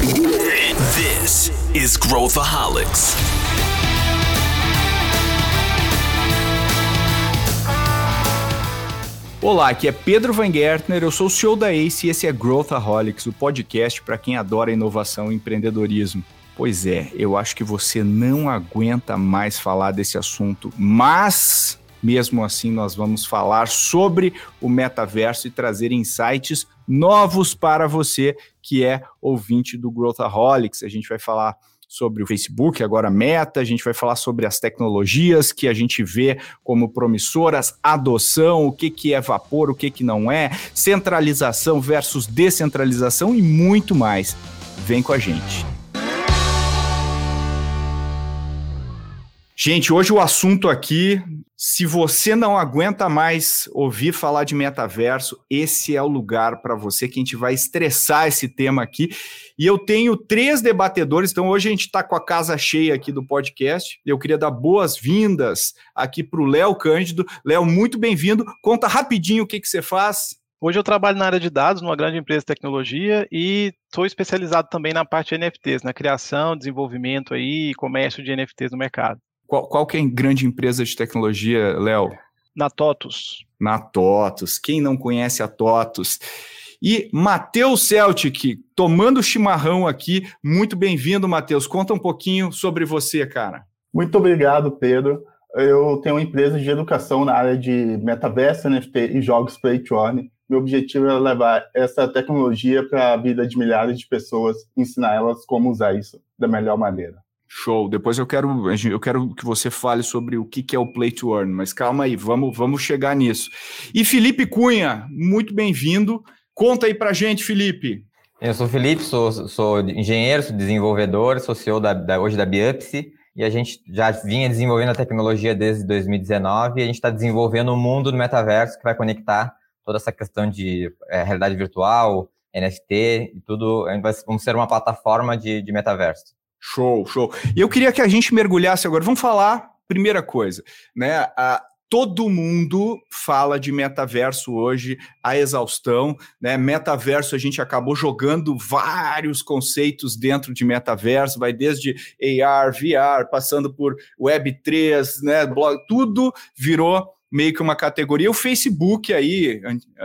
This is Growthaholics. Olá, aqui é Pedro Van Gertner, eu sou o CEO da ACE e esse é Growthaholics, o podcast para quem adora inovação e empreendedorismo. Pois é, eu acho que você não aguenta mais falar desse assunto, mas mesmo assim nós vamos falar sobre o metaverso e trazer insights novos para você que é ouvinte do Growthaholics. A gente vai falar sobre o Facebook, agora Meta, a gente vai falar sobre as tecnologias que a gente vê como promissoras, adoção, o que, que é vapor, o que, que não é, centralização versus descentralização e muito mais. Vem com a gente. Gente, hoje o assunto aqui, se você não aguenta mais ouvir falar de metaverso, esse é o lugar para você que a gente vai estressar esse tema aqui. E eu tenho três debatedores, então hoje a gente está com a casa cheia aqui do podcast. Eu queria dar boas-vindas aqui para o Léo Cândido. Léo, muito bem-vindo. Conta rapidinho o que, que você faz. Hoje eu trabalho na área de dados, numa grande empresa de tecnologia, e sou especializado também na parte de NFTs, na criação, desenvolvimento aí, e comércio de NFTs no mercado. Qual, qual que é a grande empresa de tecnologia, Léo? Na TOTUS. Na TOTUS. Quem não conhece a TOTUS? E Matheus Celtic, tomando chimarrão aqui. Muito bem-vindo, Matheus. Conta um pouquinho sobre você, cara. Muito obrigado, Pedro. Eu tenho uma empresa de educação na área de metaverso, NFT e jogos play to earn. Meu objetivo é levar essa tecnologia para a vida de milhares de pessoas, ensinar elas como usar isso da melhor maneira. Show. Depois eu quero, eu quero que você fale sobre o que é o Play to Earn, mas calma aí, vamos, vamos chegar nisso. E Felipe Cunha, muito bem-vindo. Conta aí pra gente, Felipe. Eu sou o Felipe, sou, sou engenheiro, sou desenvolvedor, sou CEO da, da, hoje da Biopsy, e a gente já vinha desenvolvendo a tecnologia desde 2019 e a gente está desenvolvendo um mundo do metaverso que vai conectar toda essa questão de é, realidade virtual, NFT e tudo. Vamos ser uma plataforma de, de metaverso. Show, show. E eu queria que a gente mergulhasse agora. Vamos falar, primeira coisa, né? A, todo mundo fala de metaverso hoje, a exaustão, né? Metaverso, a gente acabou jogando vários conceitos dentro de metaverso, vai desde AR, VR, passando por Web3, né? Blog, tudo virou meio que uma categoria. O Facebook aí,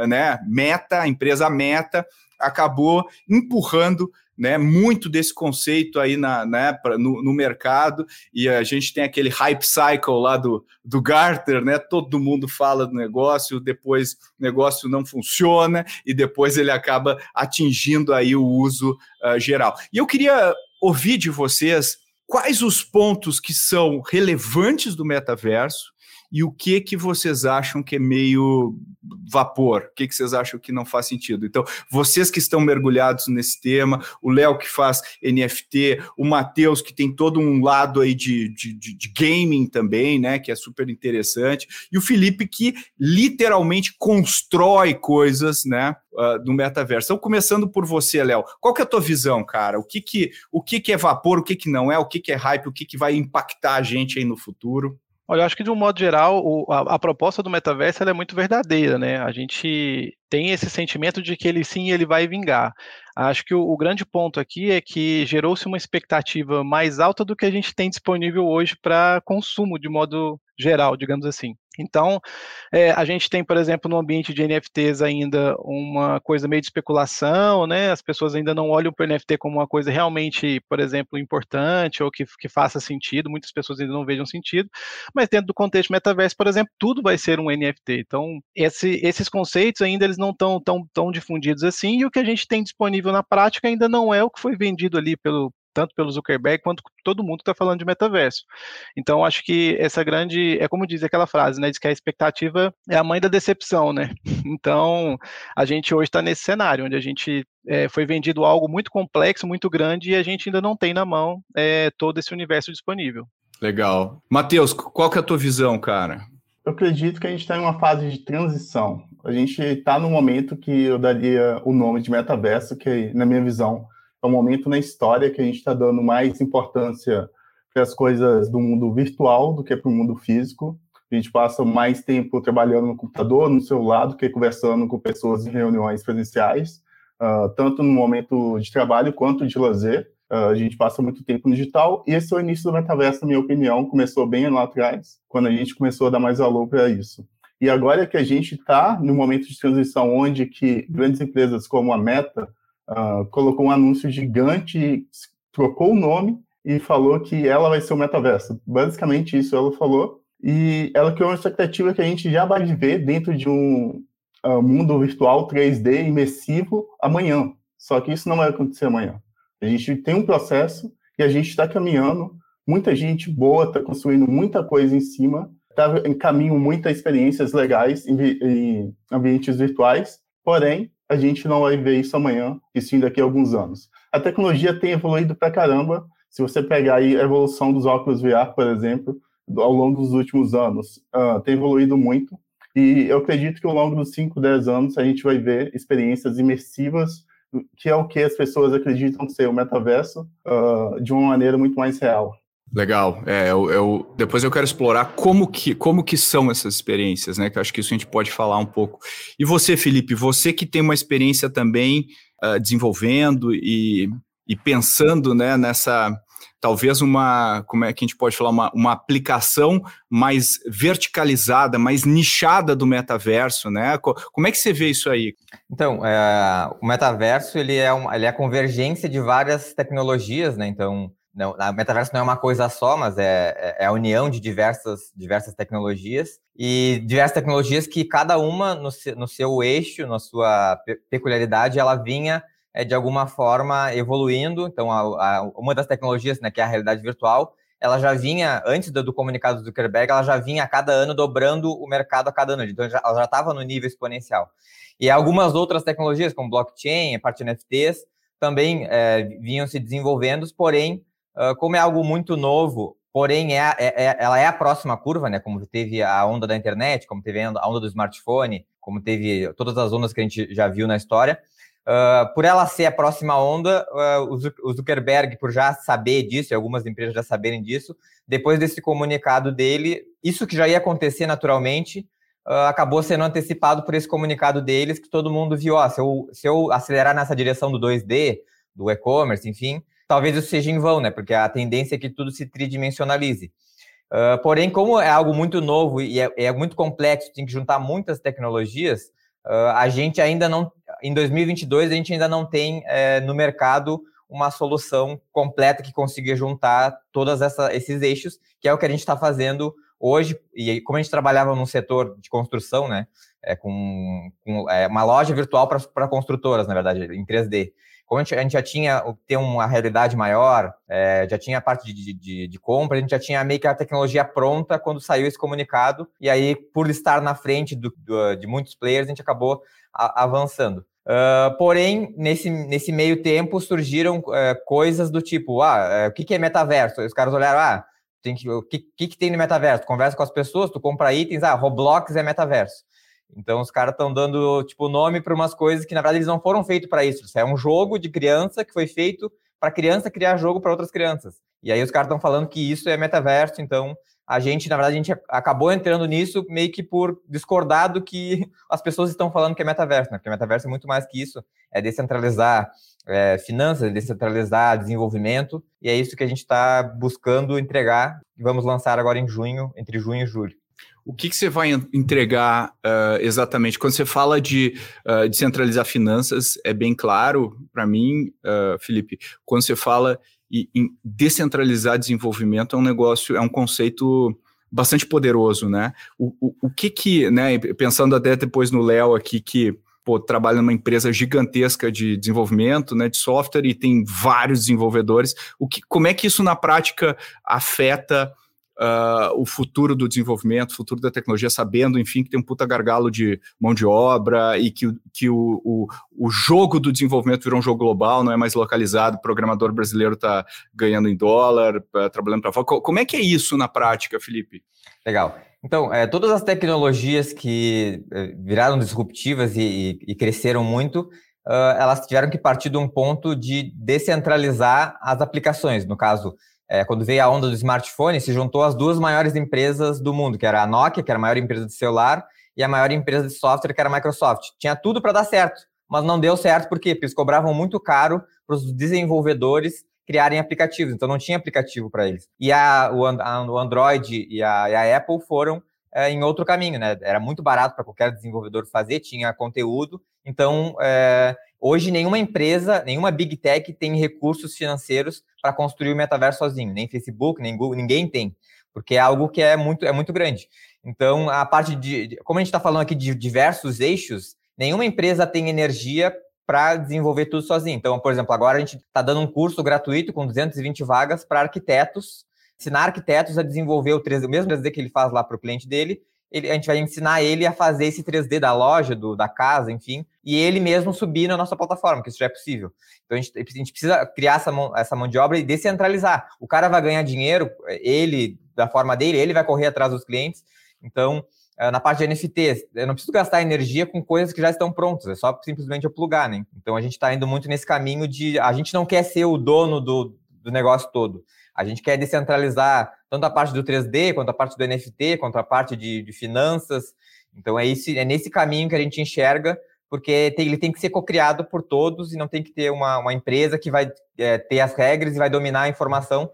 né? Meta, a empresa Meta, acabou empurrando né, muito desse conceito aí na, né, pra, no, no, mercado, e a gente tem aquele hype cycle lá do, do Gartner, né, todo mundo fala do negócio, depois o negócio não funciona, e depois ele acaba atingindo aí o uso uh, geral. E eu queria ouvir de vocês quais os pontos que são relevantes do metaverso, e o que que vocês acham que é meio vapor? O que que vocês acham que não faz sentido? Então, vocês que estão mergulhados nesse tema, o Léo que faz NFT, o Matheus que tem todo um lado aí de, de, de, gaming também, né, que é super interessante, e o Felipe que literalmente constrói coisas, né, uh, do metaverso. Então, começando por você, Léo, qual que é a tua visão, cara? O que que, o que que é vapor, o que que não é, o que que é hype, o que que vai impactar a gente aí no futuro? Olha, eu acho que de um modo geral, o, a, a, proposta do metaverso é muito verdadeira, né? A gente tem esse sentimento de que ele sim, ele vai vingar. Acho que o, o grande ponto aqui é que gerou-se uma expectativa mais alta do que a gente tem disponível hoje para consumo de modo geral, digamos assim. Então, é, a gente tem, por exemplo, no ambiente de NFTs ainda uma coisa meio de especulação, né? As pessoas ainda não olham para o NFT como uma coisa realmente, por exemplo, importante ou que, que faça sentido, muitas pessoas ainda não vejam sentido, mas dentro do contexto metaverso, por exemplo, tudo vai ser um NFT. Então, esse, esses conceitos ainda eles não estão tão, tão difundidos assim, e o que a gente tem disponível na prática ainda não é o que foi vendido ali pelo, tanto pelo Zuckerberg quanto todo mundo está falando de metaverso. Então, acho que essa grande, é como diz aquela frase, né, diz que a expectativa é a mãe da decepção, né? Então, a gente hoje está nesse cenário, onde a gente é, foi vendido algo muito complexo, muito grande, e a gente ainda não tem na mão é, todo esse universo disponível. Legal. Matheus, qual que é a tua visão, cara? Eu acredito que a gente está em uma fase de transição. A gente está no momento que eu daria o nome de metaverso, que, na minha visão, é um momento na história que a gente está dando mais importância para as coisas do mundo virtual do que para o mundo físico. A gente passa mais tempo trabalhando no computador, no celular, do que conversando com pessoas em reuniões presenciais. uh, tanto no momento de trabalho quanto de lazer. Uh, a gente passa muito tempo no digital e esse é o início do metaverso, na minha opinião, começou bem lá atrás, quando a gente começou a dar mais valor para isso. E agora que a gente está no momento de transição onde que grandes empresas como a Meta uh, colocou um anúncio gigante, trocou o nome e falou que ela vai ser o metaverso. Basicamente isso ela falou. E ela criou uma expectativa que a gente já vai viver dentro de um uh, mundo virtual 3D imersivo amanhã. Só que isso não vai acontecer amanhã. A gente tem um processo e a gente está caminhando. Muita gente boa está construindo muita coisa em cima, está em caminho muitas experiências legais em, em ambientes virtuais. Porém, a gente não vai ver isso amanhã, e sim daqui a alguns anos. A tecnologia tem evoluído pra caramba. Se você pegar aí a evolução dos óculos VR, por exemplo, ao longo dos últimos anos, uh, tem evoluído muito. E eu acredito que ao longo dos 5, 10 anos a gente vai ver experiências imersivas, que é o que as pessoas acreditam ser o metaverso, uh, de uma maneira muito mais real. Legal. É, eu, eu, depois eu quero explorar como que, como que são essas experiências, né? Que eu acho que isso a gente pode falar um pouco. E você, Felipe, você que tem uma experiência também uh, desenvolvendo e, e pensando né, nessa talvez uma, como é que a gente pode falar, uma, uma aplicação mais verticalizada, mais nichada do metaverso, né? Como é que você vê isso aí? Então, é, o metaverso ele é, ele é a convergência de várias tecnologias, né? Então, não, a metaverso não é uma coisa só, mas é, é, é a união de diversas, diversas tecnologias e diversas tecnologias que cada uma no, no seu eixo, na sua peculiaridade, ela vinha é, de alguma forma evoluindo. Então, a, a, uma das tecnologias, né, que é a realidade virtual, ela já vinha, antes do, do, comunicado do Zuckerberg, ela já vinha a cada ano dobrando o mercado a cada ano. Então, já, ela já estava no nível exponencial. E algumas outras tecnologias, como blockchain, a parte de NFTs, também é, vinham se desenvolvendo, porém, como é algo muito novo, porém é, é, é, ela é a próxima curva, né? Como teve a onda da internet, como teve a onda do smartphone, como teve todas as ondas que a gente já viu na história. Uh, por ela ser a próxima onda, uh, o Zuckerberg, por já saber disso, e algumas empresas já saberem disso, depois desse comunicado dele, isso que já ia acontecer naturalmente, uh, acabou sendo antecipado por esse comunicado deles, que todo mundo viu, se eu, se eu acelerar nessa direção do 2D, do e-commerce, enfim, talvez isso seja em vão, né? Porque a tendência é que tudo se tridimensionalize. Uh, porém, como é algo muito novo e é, é, muito complexo, tem que juntar muitas tecnologias, uh, a gente ainda não, em 2022, a gente ainda não tem é, no mercado uma solução completa que consiga juntar todos esses eixos, que é o que a gente está fazendo hoje. E como a gente trabalhava no setor de construção, né, é, com, com é, uma loja virtual para construtoras, na verdade, em 3D como a gente, a gente já tinha ter uma realidade maior, é, já tinha a parte de, de, de, compra, a gente já tinha meio que a tecnologia pronta quando saiu esse comunicado, e aí, por estar na frente do, do, de muitos players, a gente acabou a, avançando. Uh, porém, nesse, nesse meio tempo surgiram uh, coisas do tipo, ah, uh, o que, que é metaverso? Os caras olharam, ah, tem que, o que, que, que tem no metaverso? Conversa com as pessoas, tu compra itens, ah, Roblox é metaverso. Então os caras estão dando tipo nome para umas coisas que na verdade eles não foram feitos para isso. Isso é um jogo de criança que foi feito para criança criar jogo para outras crianças. E aí os caras estão falando que isso é metaverso, então a gente, na verdade, a gente acabou entrando nisso meio que por discordar do que as pessoas estão falando que é metaverso, né? Porque metaverso é muito mais que isso, é descentralizar é, finanças, descentralizar desenvolvimento, e é isso que a gente está buscando entregar, e vamos lançar agora em junho, entre junho e julho. O que, que você vai entregar uh, exatamente? Quando você fala de uh, descentralizar finanças, é bem claro para mim, uh, Felipe, quando você fala em descentralizar desenvolvimento, é um negócio, é um conceito bastante poderoso, né? O, o, o que que, né, pensando até depois no Léo aqui, que pô, trabalha numa empresa gigantesca de desenvolvimento, né, de software e tem vários desenvolvedores, o que, como é que isso na prática afeta uh, o futuro do desenvolvimento, o futuro da tecnologia, sabendo, enfim, que tem um puta gargalo de mão de obra e que, que o, o, o jogo do desenvolvimento virou um jogo global, não é mais localizado, o programador brasileiro está ganhando em dólar, uh, trabalhando para fora. Como é que é isso na prática, Felipe? Legal. Então, é, todas as tecnologias que é, viraram disruptivas e, e, e cresceram muito, uh, elas tiveram que partir de um ponto de descentralizar as aplicações. No caso, é, quando veio a onda do smartphone, se juntou as duas maiores empresas do mundo, que era a Nokia, que era a maior empresa de celular, e a maior empresa de software, que era a Microsoft. Tinha tudo para dar certo, mas não deu certo por quê? Porque eles cobravam muito caro para os desenvolvedores criarem aplicativos, então não tinha aplicativo para eles. E a, o, a, o Android e a, e a Apple foram é, em outro caminho, né? Era muito barato para qualquer desenvolvedor fazer, tinha conteúdo. Então, é, hoje nenhuma empresa, nenhuma big tech tem recursos financeiros para construir o metaverso sozinho, nem Facebook, nem Google, ninguém tem, porque é algo que é muito, é muito grande. Então, a parte de, como a gente está falando aqui de diversos eixos, nenhuma empresa tem energia para desenvolver tudo sozinho. Então, por exemplo, agora a gente está dando um curso gratuito com 220 vagas para arquitetos ensinar arquitetos a desenvolver o 3D, o mesmo 3D que ele faz lá para o cliente dele, ele, a gente vai ensinar ele a fazer esse 3D da loja, do, da casa, enfim, e ele mesmo subir na nossa plataforma, que isso já é possível. Então a gente, a gente precisa criar essa mão, essa mão de obra e descentralizar. O cara vai ganhar dinheiro, ele, da forma dele, ele vai correr atrás dos clientes. Então, eh, na parte de NFT, eu não preciso gastar energia com coisas que já estão prontas, é só simplesmente eu plugar, né? Então a gente está indo muito nesse caminho de a gente não quer ser o dono do, do negócio todo. A gente quer descentralizar tanto a parte do 3D, quanto a parte do NFT, quanto a parte de, de finanças. Então, é, esse, é nesse caminho que a gente enxerga, porque tem, ele tem que ser cocriado por todos e não tem que ter uma, uma empresa que vai é, ter as regras e vai dominar a informação,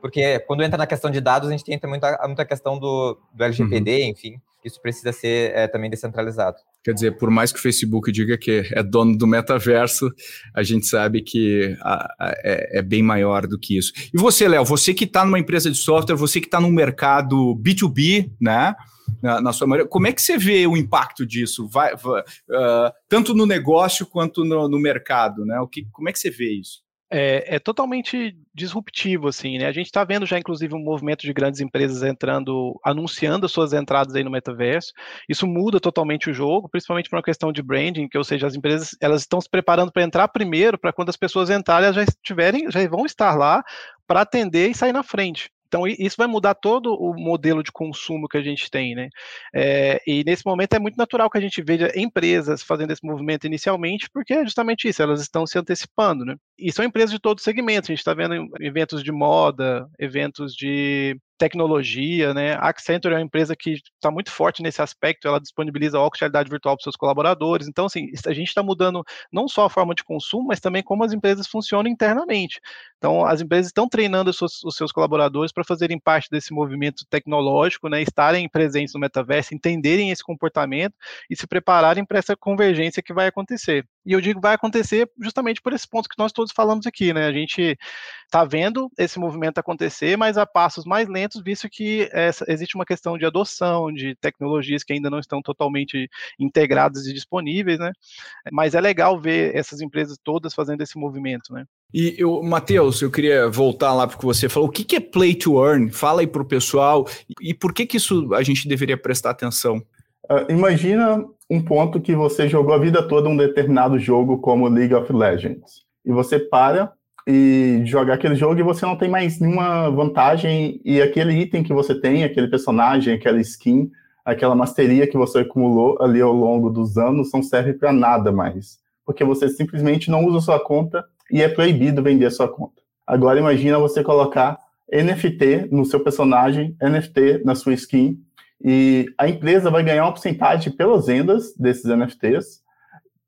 porque quando entra na questão de dados, a gente tem muita, muita questão do, do LGPD, uhum. enfim, isso precisa ser é, também descentralizado. Quer dizer, por mais que o Facebook diga que é dono do metaverso, a gente sabe que a, a, é, é, bem maior do que isso. E você, Léo, você que está numa empresa de software, você que está no mercado B2B, né? Na, na, sua maioria, como é que você vê o impacto disso? Vai, vai uh, tanto no negócio quanto no, no mercado, né? O que, como é que você vê isso? É, é, totalmente disruptivo, assim, né? A gente está vendo já, inclusive, um movimento de grandes empresas entrando, anunciando as suas entradas aí no metaverso. Isso muda totalmente o jogo, principalmente por uma questão de branding, que, ou seja, as empresas elas estão se preparando para entrar primeiro, para quando as pessoas entrarem, elas já estiverem, já vão estar lá para atender e sair na frente. Então, isso vai mudar todo o modelo de consumo que a gente tem, né? É, e nesse momento é muito natural que a gente veja empresas fazendo esse movimento inicialmente, porque é justamente isso, elas estão se antecipando, né? E são empresas de todos os segmentos, a gente está vendo eventos de moda, eventos de tecnologia, né? A Accenture é uma empresa que está muito forte nesse aspecto, ela disponibiliza óculos de realidade virtual para seus colaboradores. Então, assim, a gente está mudando não só a forma de consumo, mas também como as empresas funcionam internamente. Então, as empresas estão treinando os seus, os seus colaboradores para fazerem parte desse movimento tecnológico, né? Estarem presentes no metaverso, entenderem esse comportamento e se prepararem para essa convergência que vai acontecer. E eu digo vai acontecer justamente por esse ponto que nós todos falamos aqui, né? A gente está vendo esse movimento acontecer, mas a passos mais lentos, visto que essa, existe uma questão de adoção de tecnologias que ainda não estão totalmente integradas e disponíveis, né? Mas é legal ver essas empresas todas fazendo esse movimento, né? E eu, Matheus, eu queria voltar lá porque você falou, o que, que é play to earn? Fala aí para o pessoal e por que que isso a gente deveria prestar atenção? Uh, imagina um ponto que você jogou a vida toda um determinado jogo como League of Legends. E você para e joga aquele jogo e você não tem mais nenhuma vantagem e aquele item que você tem, aquele personagem, aquela skin, aquela masteria que você acumulou ali ao longo dos anos não serve para nada mais, porque você simplesmente não usa sua conta e é proibido vender sua conta. Agora imagina você colocar NFT no seu personagem, NFT na sua skin e a empresa vai ganhar uma porcentagem pelas vendas desses NFTs,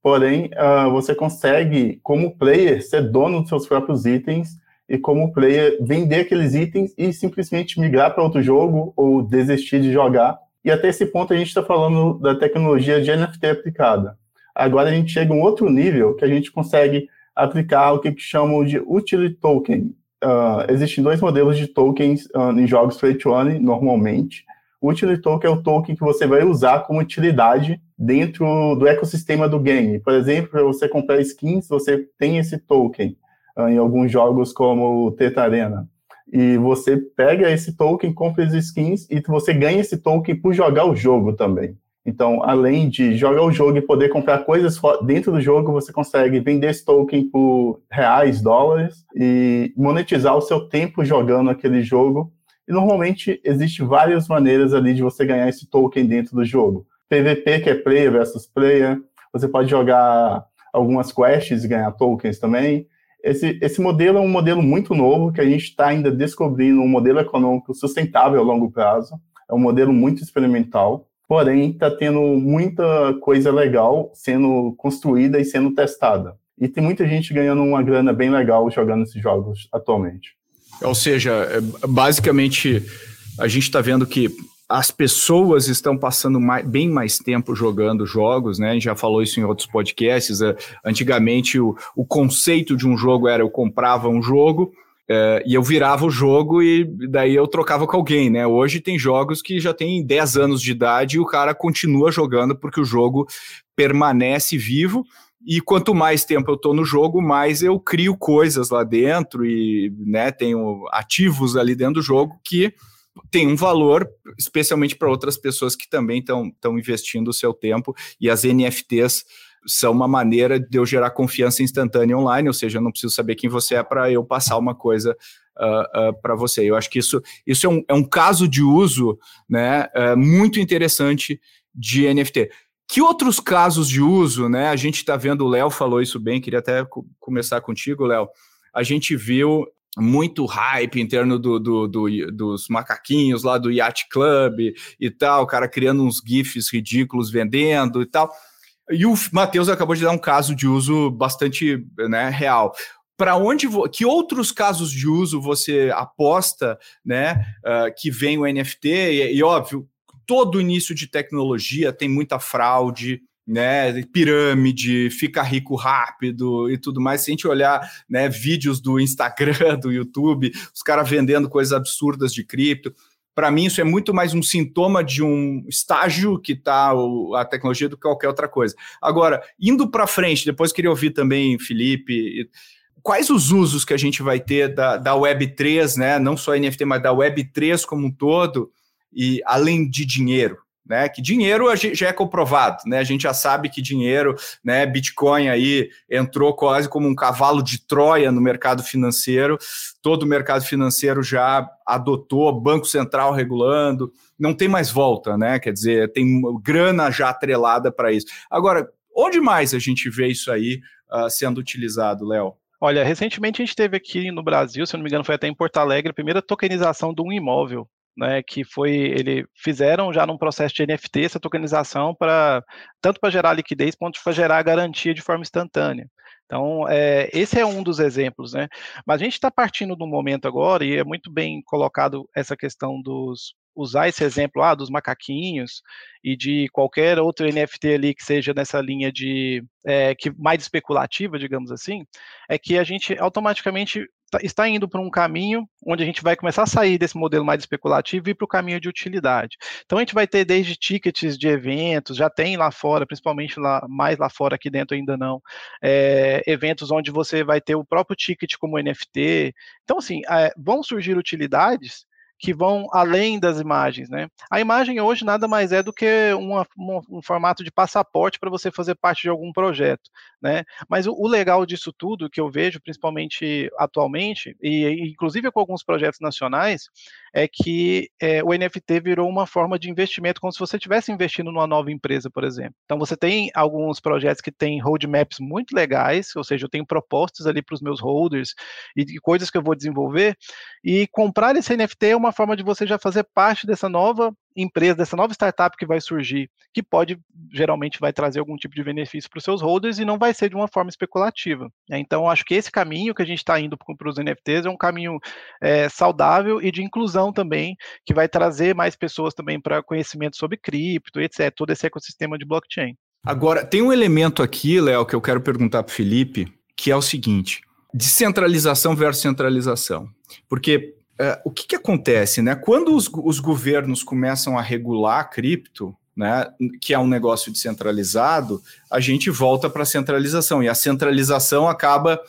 porém, uh, você consegue, como player, ser dono dos seus próprios itens e, como player, vender aqueles itens e simplesmente migrar para outro jogo ou desistir de jogar. E até esse ponto a gente está falando da tecnologia de NFT aplicada. Agora a gente chega a um outro nível que a gente consegue aplicar o que chamam de utility token. Uh, existem dois modelos de tokens uh, em jogos free to normalmente. Utility token é o token que você vai usar como utilidade dentro do ecossistema do game. Por exemplo, para você comprar skins, você tem esse token uh, em alguns jogos como o Teta Arena. E você pega esse token, compra as skins e você ganha esse token por jogar o jogo também. Então, além de jogar o jogo e poder comprar coisas dentro do jogo, você consegue vender esse token por reais, dólares e monetizar o seu tempo jogando aquele jogo e normalmente existe várias maneiras ali de você ganhar esse token dentro do jogo. PVP, que é player versus player, você pode jogar algumas quests e ganhar tokens também. Esse, esse modelo é um modelo muito novo que a gente está ainda descobrindo um modelo econômico sustentável a longo prazo. É um modelo muito experimental. porém está tendo muita coisa legal sendo construída e sendo testada. E tem muita gente ganhando uma grana bem legal jogando esses jogos atualmente. Ou seja, é, basicamente a gente está vendo que as pessoas estão passando mais, bem mais tempo jogando jogos, né? A gente já falou isso em outros podcasts. É, antigamente, o, o conceito de um jogo era eu comprava um jogo é, e eu virava o jogo e daí eu trocava com alguém, né? Hoje tem jogos que já tem 10 anos de idade e o cara continua jogando porque o jogo permanece vivo. E quanto mais tempo eu estou no jogo, mais eu crio coisas lá dentro e né, tenho ativos ali dentro do jogo que tem um valor, especialmente para outras pessoas que também estão investindo o seu tempo, e as NFTs são uma maneira de eu gerar confiança instantânea online, ou seja, eu não preciso saber quem você é para eu passar uma coisa uh, ah, uh, ah, para você. Eu acho que isso, isso é, um, é um caso de uso né, uh, muito interessante de NFT. Que outros casos de uso, né? A gente está vendo, o Léo falou isso bem, queria até começar contigo, Léo. A gente viu muito hype em torno do, do, do, dos macaquinhos lá do Yacht Club e tal, o cara criando uns GIFs ridículos vendendo e tal. E o Matheus acabou de dar um caso de uso bastante né, real. Para onde que outros casos de uso você aposta, né, uh, que vem o NFT e, e óbvio todo início de tecnologia tem muita fraude, né, pirâmide, fica rico rápido e tudo mais. Se a gente olhar né, vídeos do Instagram, do YouTube, os caras vendendo coisas absurdas de cripto. Para mim, isso é muito mais um sintoma de um estágio que está a tecnologia do que qualquer outra coisa. Agora, indo para frente, depois queria ouvir também, Felipe, quais os usos que a gente vai ter da, da Web3, né? Não só NFT, mas da Web3 como um todo, e além de dinheiro né? Que dinheiro já é comprovado, né? A gente já sabe que dinheiro, né? Bitcoin aí entrou quase como um cavalo de Troia no mercado financeiro. Todo o mercado financeiro já adotou, Banco Central regulando, não tem mais volta, né? Quer dizer, tem grana já atrelada para isso. Agora, onde mais a gente vê isso aí uh, sendo utilizado, Léo? Olha, recentemente a gente teve aqui no Brasil, se não me engano, foi até em Porto Alegre, a primeira tokenização de um imóvel né, que foi ele fizeram já num processo de NFT essa tokenização para tanto para gerar liquidez quanto para gerar garantia de forma instantânea. Então, é, esse é um dos exemplos, né? Mas a gente está partindo do momento agora, e é muito bem colocado essa questão dos usar esse exemplo ah, dos macaquinhos e de qualquer outro NFT ali que seja nessa linha de é, que mais especulativa, digamos assim, é que a gente automaticamente está indo para um caminho onde a gente vai começar a sair desse modelo mais especulativo e para o caminho de utilidade. Então a gente vai ter desde tickets de eventos, já tem lá fora, principalmente lá mais lá fora, aqui dentro ainda não, é, eventos onde você vai ter o próprio ticket como NFT. Então assim, é, vão surgir utilidades que vão além das imagens, né? A imagem hoje nada mais é do que uma, uma, um formato de passaporte para você fazer parte de algum projeto, né? Mas o, o, legal disso tudo que eu vejo, principalmente atualmente, e inclusive com alguns projetos nacionais, é que é, o NFT virou uma forma de investimento como se você estivesse investindo numa nova empresa, por exemplo. Então você tem alguns projetos que têm roadmaps muito legais, ou seja, eu tenho propostas ali para os meus holders e, e coisas que eu vou desenvolver, e comprar esse NFT é uma forma de você já fazer parte dessa nova empresa, dessa nova startup que vai surgir, que pode, geralmente, vai trazer algum tipo de benefício para os seus holders e não vai ser de uma forma especulativa. Né? Então, acho que esse caminho que a gente está indo para os NFTs é um caminho é, saudável e de inclusão também, que vai trazer mais pessoas também para conhecimento sobre cripto, etc., todo esse ecossistema de blockchain. Agora, tem um elemento aqui, Léo, que eu quero perguntar para o Felipe, que é o seguinte: descentralização versus centralização. Porque uh, o que, que, acontece, né? Quando os, os, governos começam a regular a cripto, né, que é um negócio descentralizado, a gente volta para a centralização. E a centralização acaba,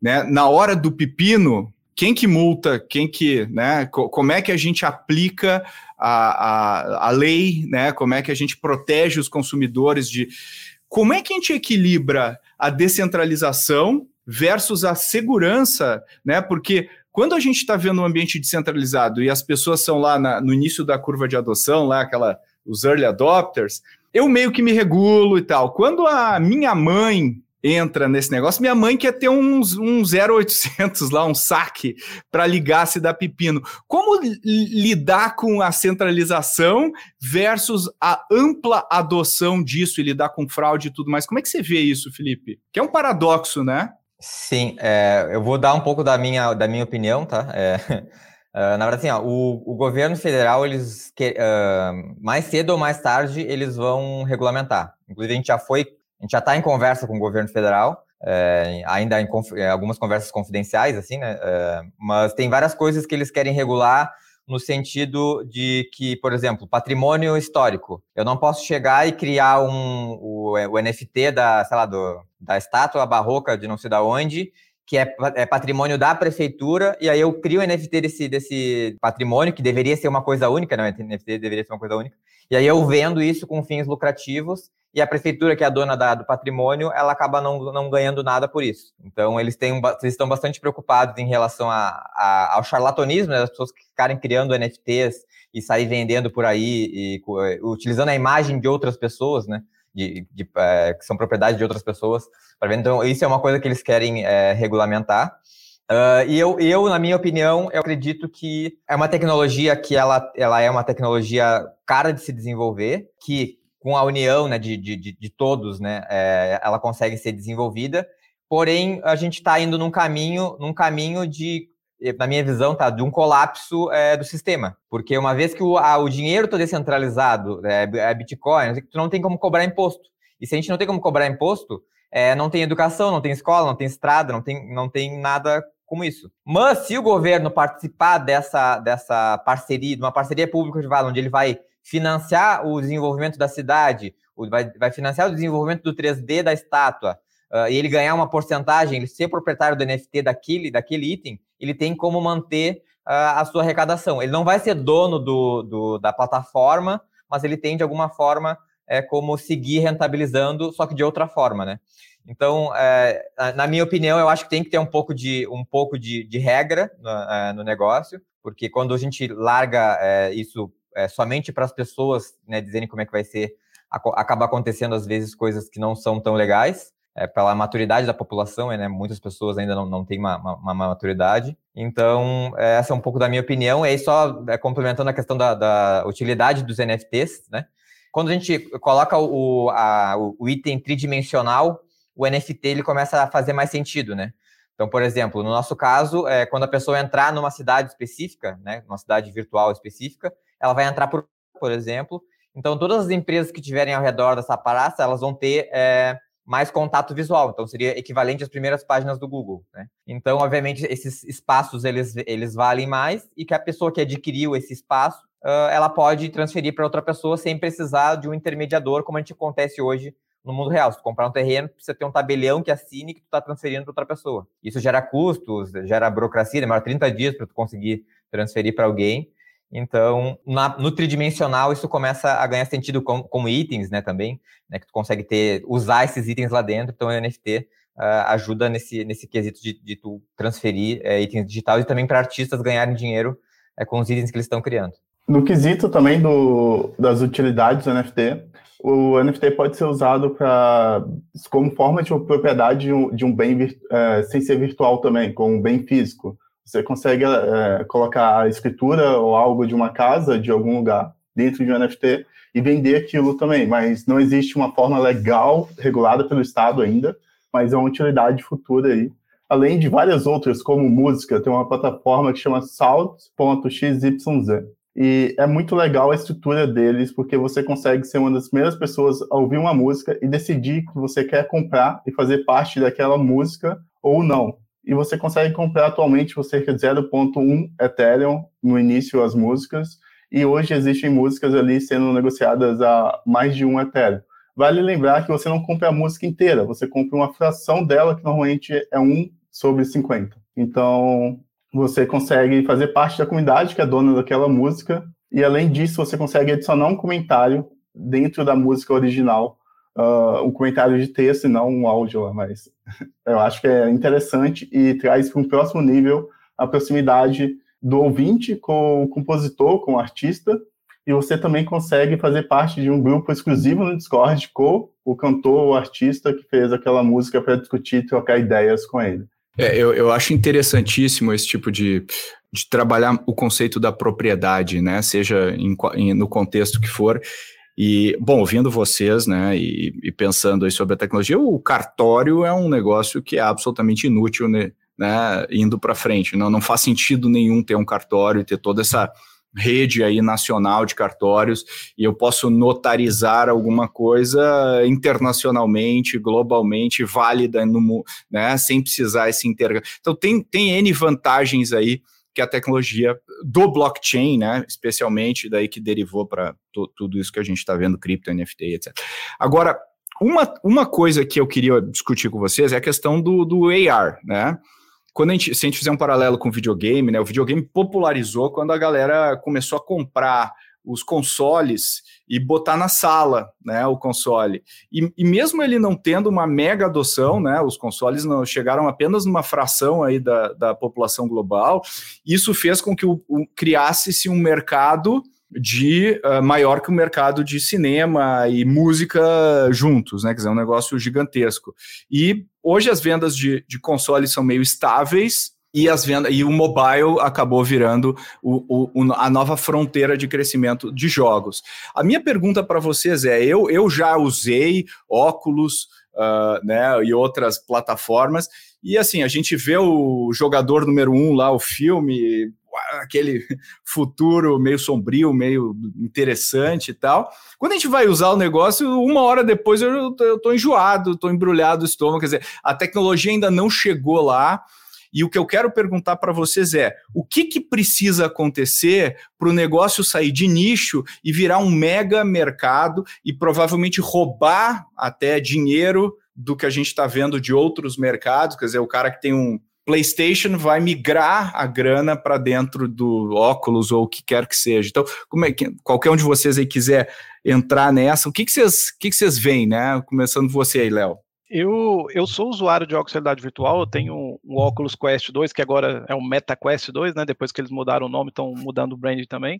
né, na hora do pepino, quem que multa, quem que, né, como é que a gente aplica a, a, a lei, né, como é que a gente protege os consumidores de... Como é que a gente equilibra a descentralização versus a segurança, né? Porque quando a gente está vendo um ambiente descentralizado e as pessoas são lá na, no início da curva de adoção, lá aquela os early adopters, eu meio que me regulo e tal. Quando a minha mãe entra nesse negócio. Minha mãe quer ter uns, um 0800 lá, um saque para ligar se dá pepino. Como lidar com a centralização versus a ampla adoção disso e lidar com fraude e tudo mais? Como é que você vê isso, Felipe? Que é um paradoxo, né? Sim, é, eu vou dar um pouco da minha, da minha opinião, tá? É, uh, na verdade, assim, ó, o, o governo federal, eles que, uh, mais cedo ou mais tarde, eles vão regulamentar. Inclusive, a gente já foi, a gente já está em conversa com o governo federal, é, ainda em algumas conversas confidenciais, assim, né? É, mas tem várias coisas que eles querem regular no sentido de que, por exemplo, patrimônio histórico. Eu não posso chegar e criar um, o, o NFT da, sei lá, do, da estátua barroca de não sei da onde, que é, é, patrimônio da prefeitura, e aí eu crio o NFT desse, desse patrimônio, que deveria ser uma coisa única, não, NFT deveria ser uma coisa única, e aí eu vendo isso com fins lucrativos, e a prefeitura, que é a dona da, do patrimônio, ela acaba não, não ganhando nada por isso. Então, eles, têm, eles estão bastante preocupados em relação a, a, ao charlatanismo, né, das pessoas que ficarem criando NFTs e sair vendendo por aí, e, e utilizando a imagem de outras pessoas, né, de, de é, que são propriedade de outras pessoas. Então, isso é uma coisa que eles querem é, regulamentar. Uh, e eu, eu, na minha opinião, eu acredito que é uma tecnologia que ela, ela é uma tecnologia cara de se desenvolver, que com a união né, de, de, de todos, né, é, ela consegue ser desenvolvida. Porém, a gente está indo num caminho, num caminho de, na minha visão, tá, de um colapso é, do sistema. Porque uma vez que o, a, o dinheiro está descentralizado, é, é Bitcoin, tu não tem como cobrar imposto. E se a gente não tem como cobrar imposto, é, não tem educação, não tem escola, não tem estrada, não tem, não tem nada como isso. Mas se o governo participar dessa, dessa parceria, de uma parceria público-privada, onde ele vai financiar o desenvolvimento da cidade, vai, vai financiar o desenvolvimento do 3D da estátua, uh, e ele ganhar uma porcentagem, ele ser proprietário do NFT daquele, daquele item, ele tem como manter uh, a sua arrecadação. Ele não vai ser dono do, do, da plataforma, mas ele tem, de alguma forma, é, como seguir rentabilizando, só que de outra forma, né? Então, é, na minha opinião, eu acho que tem que ter um pouco de, um pouco de, de regra no, é, no negócio, porque quando a gente larga é, isso é, somente para as pessoas né, dizerem como é que vai ser, acaba acontecendo às vezes coisas que não são tão legais, é, pela maturidade da população, né, muitas pessoas ainda não, não têm uma, uma, uma maturidade. Então, é, essa é um pouco da minha opinião. E aí, só é, complementando a questão da, da, utilidade dos NFTs, né? Quando a gente coloca o, a, o item tridimensional, o NFT ele começa a fazer mais sentido, né? Então, por exemplo, no nosso caso, é, quando a pessoa entrar numa cidade específica, né, numa cidade virtual específica, ela vai entrar por, por exemplo. Então, todas as empresas que tiverem ao redor dessa praça, elas vão ter é, mais contato visual. Então, seria equivalente às primeiras páginas do Google. Né? Então, obviamente, esses espaços eles, eles valem mais e que a pessoa que adquiriu esse espaço, uh, ela pode transferir para outra pessoa sem precisar de um intermediador, como a gente acontece hoje no mundo real. Se tu comprar um terreno, precisa ter um tabelião que assine que tu está transferindo para outra pessoa. Isso gera custos, gera burocracia, demora 30 dias para tu conseguir transferir para alguém. Então, na, no tridimensional, isso começa a ganhar sentido como, como itens, né, também, né, que tu consegue ter, usar esses itens lá dentro, então o NFT uh, ah, ajuda nesse, nesse quesito de, de tu transferir uh, itens digitais e também para artistas ganharem dinheiro uh, com os itens que eles estão criando. No quesito também do, das utilidades do NFT, o NFT pode ser usado para como forma de propriedade de um, de um bem uh, sem ser virtual também, como um bem físico. Você consegue é, colocar a escritura ou algo de uma casa, de algum lugar, dentro de um NFT e vender aquilo também. Mas não existe uma forma legal, regulada pelo Estado ainda, mas é uma utilidade futura aí. Além de várias outras, como música, tem uma plataforma que chama Salt.xyz. E é muito legal a estrutura deles, porque você consegue ser uma das primeiras pessoas a ouvir uma música e decidir que você quer comprar e fazer parte daquela música ou não e você consegue comprar atualmente por cerca de 0.1 Ethereum no início as músicas, e hoje existem músicas ali sendo negociadas a mais de um Ethereum. Vale lembrar que você não compra a música inteira, você compra uma fração dela, que normalmente é 1 sobre 50. Então, você consegue fazer parte da comunidade que é dona daquela música, e além disso, você consegue adicionar um comentário dentro da música original uh, um comentário de texto e não um áudio lá, mas eu acho que é interessante e traz para um próximo nível a proximidade do ouvinte com o compositor, com o artista, e você também consegue fazer parte de um grupo exclusivo no Discord com o cantor, o artista que fez aquela música para discutir e trocar ideias com ele. É, eu, eu acho interessantíssimo esse tipo de, de trabalhar o conceito da propriedade, né? Seja em, em, no contexto que for. E, bom, ouvindo vocês, né, e, e, pensando aí sobre a tecnologia, o cartório é um negócio que é absolutamente inútil, né, né indo para frente. Não, não faz sentido nenhum ter um cartório ter toda essa rede aí nacional de cartórios e eu posso notarizar alguma coisa internacionalmente, globalmente, válida no né, sem precisar esse inter. Então tem, tem N vantagens aí que a tecnologia do blockchain, né, especialmente daí que derivou para tudo isso que a gente está vendo, cripto, NFT, etc. Agora, uma, uma coisa que eu queria discutir com vocês é a questão do, do AR, né? quando a gente, se a gente fizer um paralelo com o videogame, né, o videogame popularizou quando a galera começou a comprar os consoles e botar na sala, né, o console. E, e, mesmo ele não tendo uma mega adoção, né, os consoles não chegaram apenas numa fração aí da, da população global, isso fez com que o, o criasse-se um mercado de uh, maior que o mercado de cinema e música juntos, né? Quer dizer, é um negócio gigantesco. E hoje as vendas de, de consoles são meio estáveis, e as vendas e o mobile acabou virando o, o, a nova fronteira de crescimento de jogos. A minha pergunta para vocês é: eu, eu já usei óculos uh, né, e outras plataformas, e assim, a gente vê o jogador número um lá, o filme, aquele futuro meio sombrio, meio interessante e tal. Quando a gente vai usar o negócio, uma hora depois eu, eu tô enjoado, tô embrulhado o estômago, quer dizer, a tecnologia ainda não chegou lá. E o que eu quero perguntar para vocês é: o que, que precisa acontecer para o negócio sair de nicho e virar um mega mercado e provavelmente roubar até dinheiro do que a gente está vendo de outros mercados? Quer dizer, o cara que tem um, PlayStation vai migrar a grana para dentro do óculos ou o que quer que seja. Então, como é que qualquer um de vocês aí quiser entrar nessa, o que, que vocês, que, que vocês veem, né? Começando você aí, Léo. Eu, eu sou usuário de óculos de realidade virtual, eu tenho um, um Oculus Quest 2, que agora é um Meta Quest 2, né? Depois que eles mudaram o nome, estão mudando o brand também.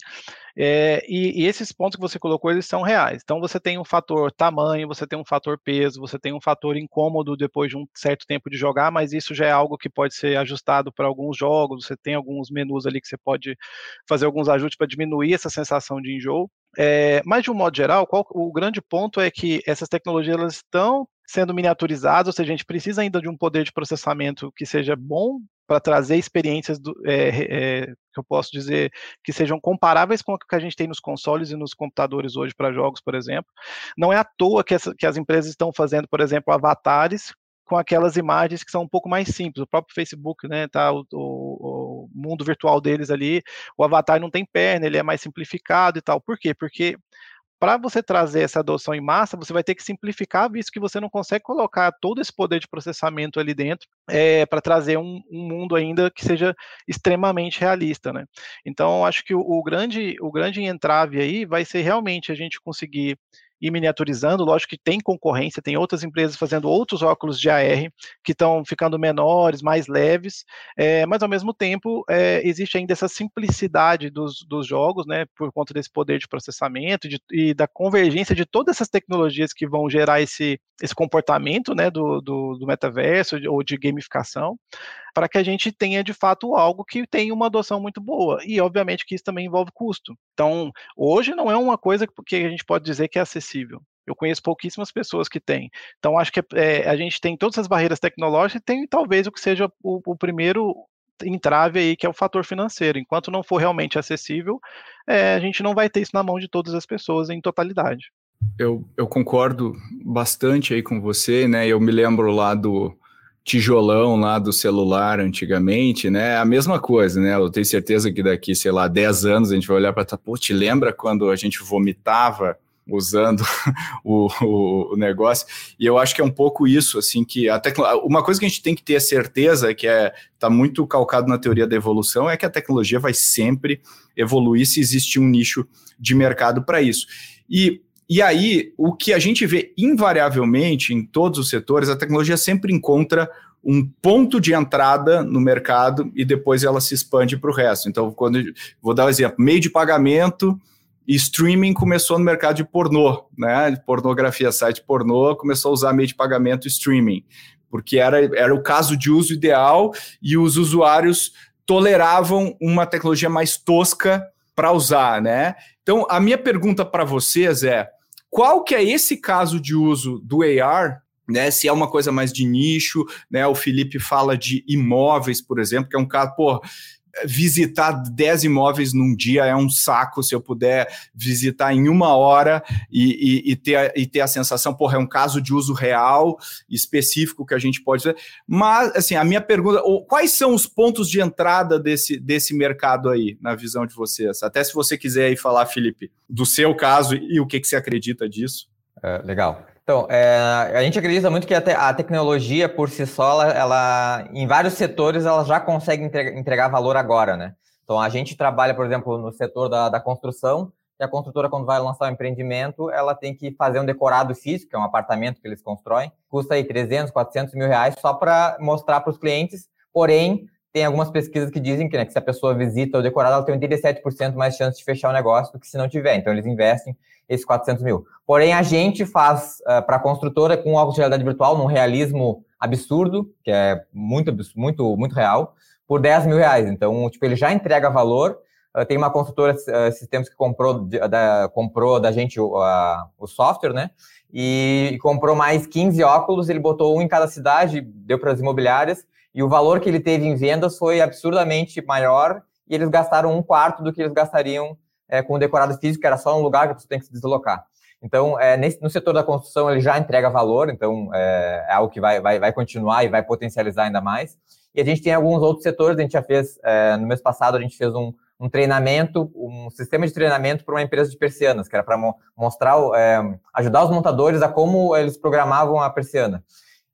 É, e, e, esses pontos que você colocou, eles são reais. Então você tem um fator tamanho, você tem um fator peso, você tem um fator incômodo depois de um certo tempo de jogar, mas isso já é algo que pode ser ajustado para alguns jogos, você tem alguns menus ali que você pode fazer alguns ajustes para diminuir essa sensação de enjoo. É, mas de um modo geral, qual, o grande ponto é que essas tecnologias elas estão sendo miniaturizadas, ou seja, a gente precisa ainda de um poder de processamento que seja bom para trazer experiências do, é, é, que eu posso dizer que sejam comparáveis com o que a gente tem nos consoles e nos computadores hoje para jogos, por exemplo. Não é à toa que, essa, que as empresas estão fazendo, por exemplo, avatares com aquelas imagens que são um pouco mais simples. O próprio Facebook, né, tá o, o, o, mundo virtual deles ali, o avatar não tem perna, ele é mais simplificado e tal. Por quê? Porque para você trazer essa adoção em massa, você vai ter que simplificar, visto que você não consegue colocar todo esse poder de processamento ali dentro é, para trazer um, um, mundo ainda que seja extremamente realista, né? Então, acho que o, o, grande, o grande entrave aí vai ser realmente a gente conseguir e miniaturizando. Lógico que tem concorrência, tem outras empresas fazendo outros óculos de AR que estão ficando menores, mais leves, é, mas ao mesmo tempo é, existe ainda essa simplicidade dos, dos jogos, né, por conta desse poder de processamento de, e da convergência de todas essas tecnologias que vão gerar esse, esse comportamento né, do, do, do metaverso ou de gamificação para que a gente tenha de fato algo que tenha uma adoção muito boa. E obviamente que isso também envolve custo. Então, hoje não é uma coisa que a gente pode dizer que é acessível. Eu conheço pouquíssimas pessoas que têm. Então, acho que é, a gente tem todas as barreiras tecnológicas e tem talvez o que seja o, o primeiro entrave aí, que é o fator financeiro. Enquanto não for realmente acessível, é, a gente não vai ter isso na mão de todas as pessoas em totalidade. Eu, eu concordo bastante aí com você, né? Eu me lembro lá do, tijolão lá do celular antigamente, né? A mesma coisa, né? Eu tenho certeza que daqui, sei lá, 10 anos a gente vai olhar para pô, te lembra quando a gente vomitava usando o, o, negócio? E eu acho que é um pouco isso, assim, que a uma coisa que a gente tem que ter certeza, que é tá muito calcado na teoria da evolução, é que a tecnologia vai sempre evoluir se existe um nicho de mercado para isso. E e aí, o que a gente vê invariavelmente em todos os setores, a tecnologia sempre encontra um ponto de entrada no mercado e depois ela se expande para o resto. Então, quando vou dar um exemplo, meio de pagamento e streaming começou no mercado de pornô, né? Pornografia, site pornô, começou a usar meio de pagamento streaming, porque era, era o caso de uso ideal e os usuários toleravam uma tecnologia mais tosca para usar, né? Então, a minha pergunta para vocês é: qual que é esse caso de uso do AR né, se é uma coisa mais de nicho, né, o Felipe fala de imóveis, por exemplo, que é um caso, pô, visitar 10 imóveis num dia é um saco se eu puder visitar em uma hora e, e, e, ter, e ter a sensação, porra, é um caso de uso real, específico que a gente pode fazer. Mas, assim, a minha pergunta, quais são os pontos de entrada desse, desse mercado aí, na visão de vocês? Até se você quiser aí falar, Felipe, do seu caso e o que, que você acredita disso. É, legal. Então, é, a gente acredita muito que a, te, a, tecnologia por si só, ela, ela, em vários setores, ela já consegue entregar, entregar, valor agora, né? Então, a gente trabalha, por exemplo, no setor da, da, construção, e a construtora, quando vai lançar um empreendimento, ela tem que fazer um decorado físico, que é um apartamento que eles constroem, custa aí 300, 400 mil reais só para mostrar para os clientes, porém, tem algumas pesquisas que dizem que, né, que se a pessoa visita o decorado, ela tem 87% mais chance de fechar o negócio do que se não tiver. Então, eles investem esses 400 mil. Porém, a gente faz uh, para a construtora com óculos de realidade virtual, num realismo absurdo, que é muito, muito, muito real, por 10 mil reais. Então, tipo, ele já entrega valor. Uh, tem uma construtora uh, sistemas que comprou da, comprou da gente o, o software, né? E, e comprou mais 15 óculos, ele botou um em cada cidade, deu para as imobiliárias, e o valor que ele teve em vendas foi absurdamente maior, e eles gastaram um quarto do que eles gastariam é, com o decorado físico, que era só um lugar que você tem que se deslocar. Então, é, nesse, no setor da construção, ele já entrega valor, então é, é, algo que vai, vai, vai continuar e vai potencializar ainda mais. E a gente tem alguns outros setores, a gente já fez, é, no mês passado, a gente fez um, um treinamento, um sistema de treinamento para uma empresa de persianas, que era para mo mostrar, é, ajudar os montadores a como eles programavam a persiana.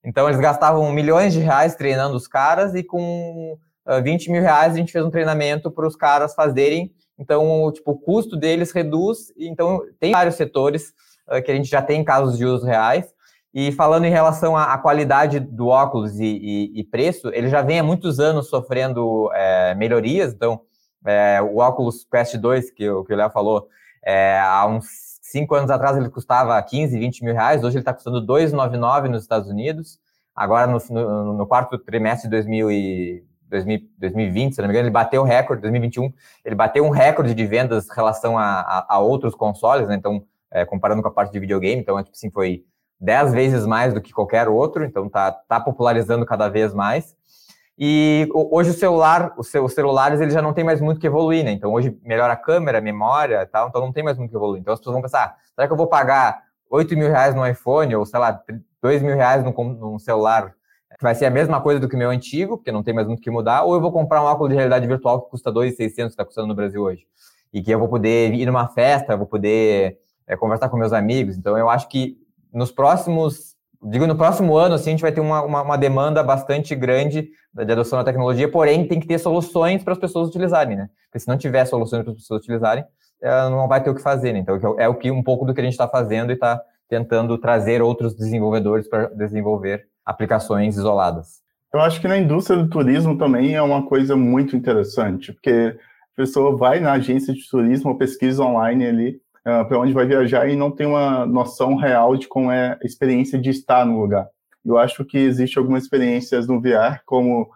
Então, eles gastavam milhões de reais treinando os caras e com uh, 20 mil reais a gente fez um treinamento para os caras fazerem então, tipo, o custo deles reduz. Então, tem vários setores uh, que a gente já tem casos de uso reais. E falando em relação à, à qualidade do óculos e, e, e, preço, ele já vem há muitos anos sofrendo é, melhorias. Então, é, o óculos Quest 2, que, o, que o Léo falou, é, há uns cinco anos atrás ele custava 15, 20 mil reais. Hoje ele está custando 2,99 nos Estados Unidos. Agora, no, no, no quarto trimestre de 2000 e 2020, se não me engano, ele bateu o recorde, 2021, ele bateu um recorde de vendas em relação a, a, a outros consoles, né? Então, é, comparando com a parte de videogame, então, é, tipo assim, foi 10 vezes mais do que qualquer outro, então tá, tá popularizando cada vez mais. E hoje o celular, os celulares, eles já não tem mais muito que evoluir, né? Então, hoje melhora a câmera, a memória e tal, então não tem mais muito que evoluir. Então, as pessoas vão pensar, ah, será que eu vou pagar 8 mil reais no iPhone, ou sei lá, 2 mil reais num, num celular que vai ser a mesma coisa do que o meu antigo, porque não tem mais muito que mudar, ou eu vou comprar um óculos de realidade virtual que custa 2.600, que está custando no Brasil hoje. E que eu vou poder ir numa festa, vou poder é, conversar com meus amigos. Então, eu acho que nos próximos, digo, no próximo ano, assim, a gente vai ter uma, uma, uma demanda bastante grande de adoção da tecnologia, porém, tem que ter soluções para as pessoas utilizarem, né? Porque se não tiver soluções para as pessoas utilizarem, não vai ter o que fazer, né? Então, é o que um pouco do que a gente está fazendo e está tentando trazer outros desenvolvedores para desenvolver aplicações isoladas. Eu acho que na indústria do turismo também é uma coisa muito interessante, porque a pessoa vai na agência de turismo, pesquisa online ali uh, para onde vai viajar e não tem uma noção real de como é a experiência de estar no lugar. Eu acho que existe algumas experiências no VR, como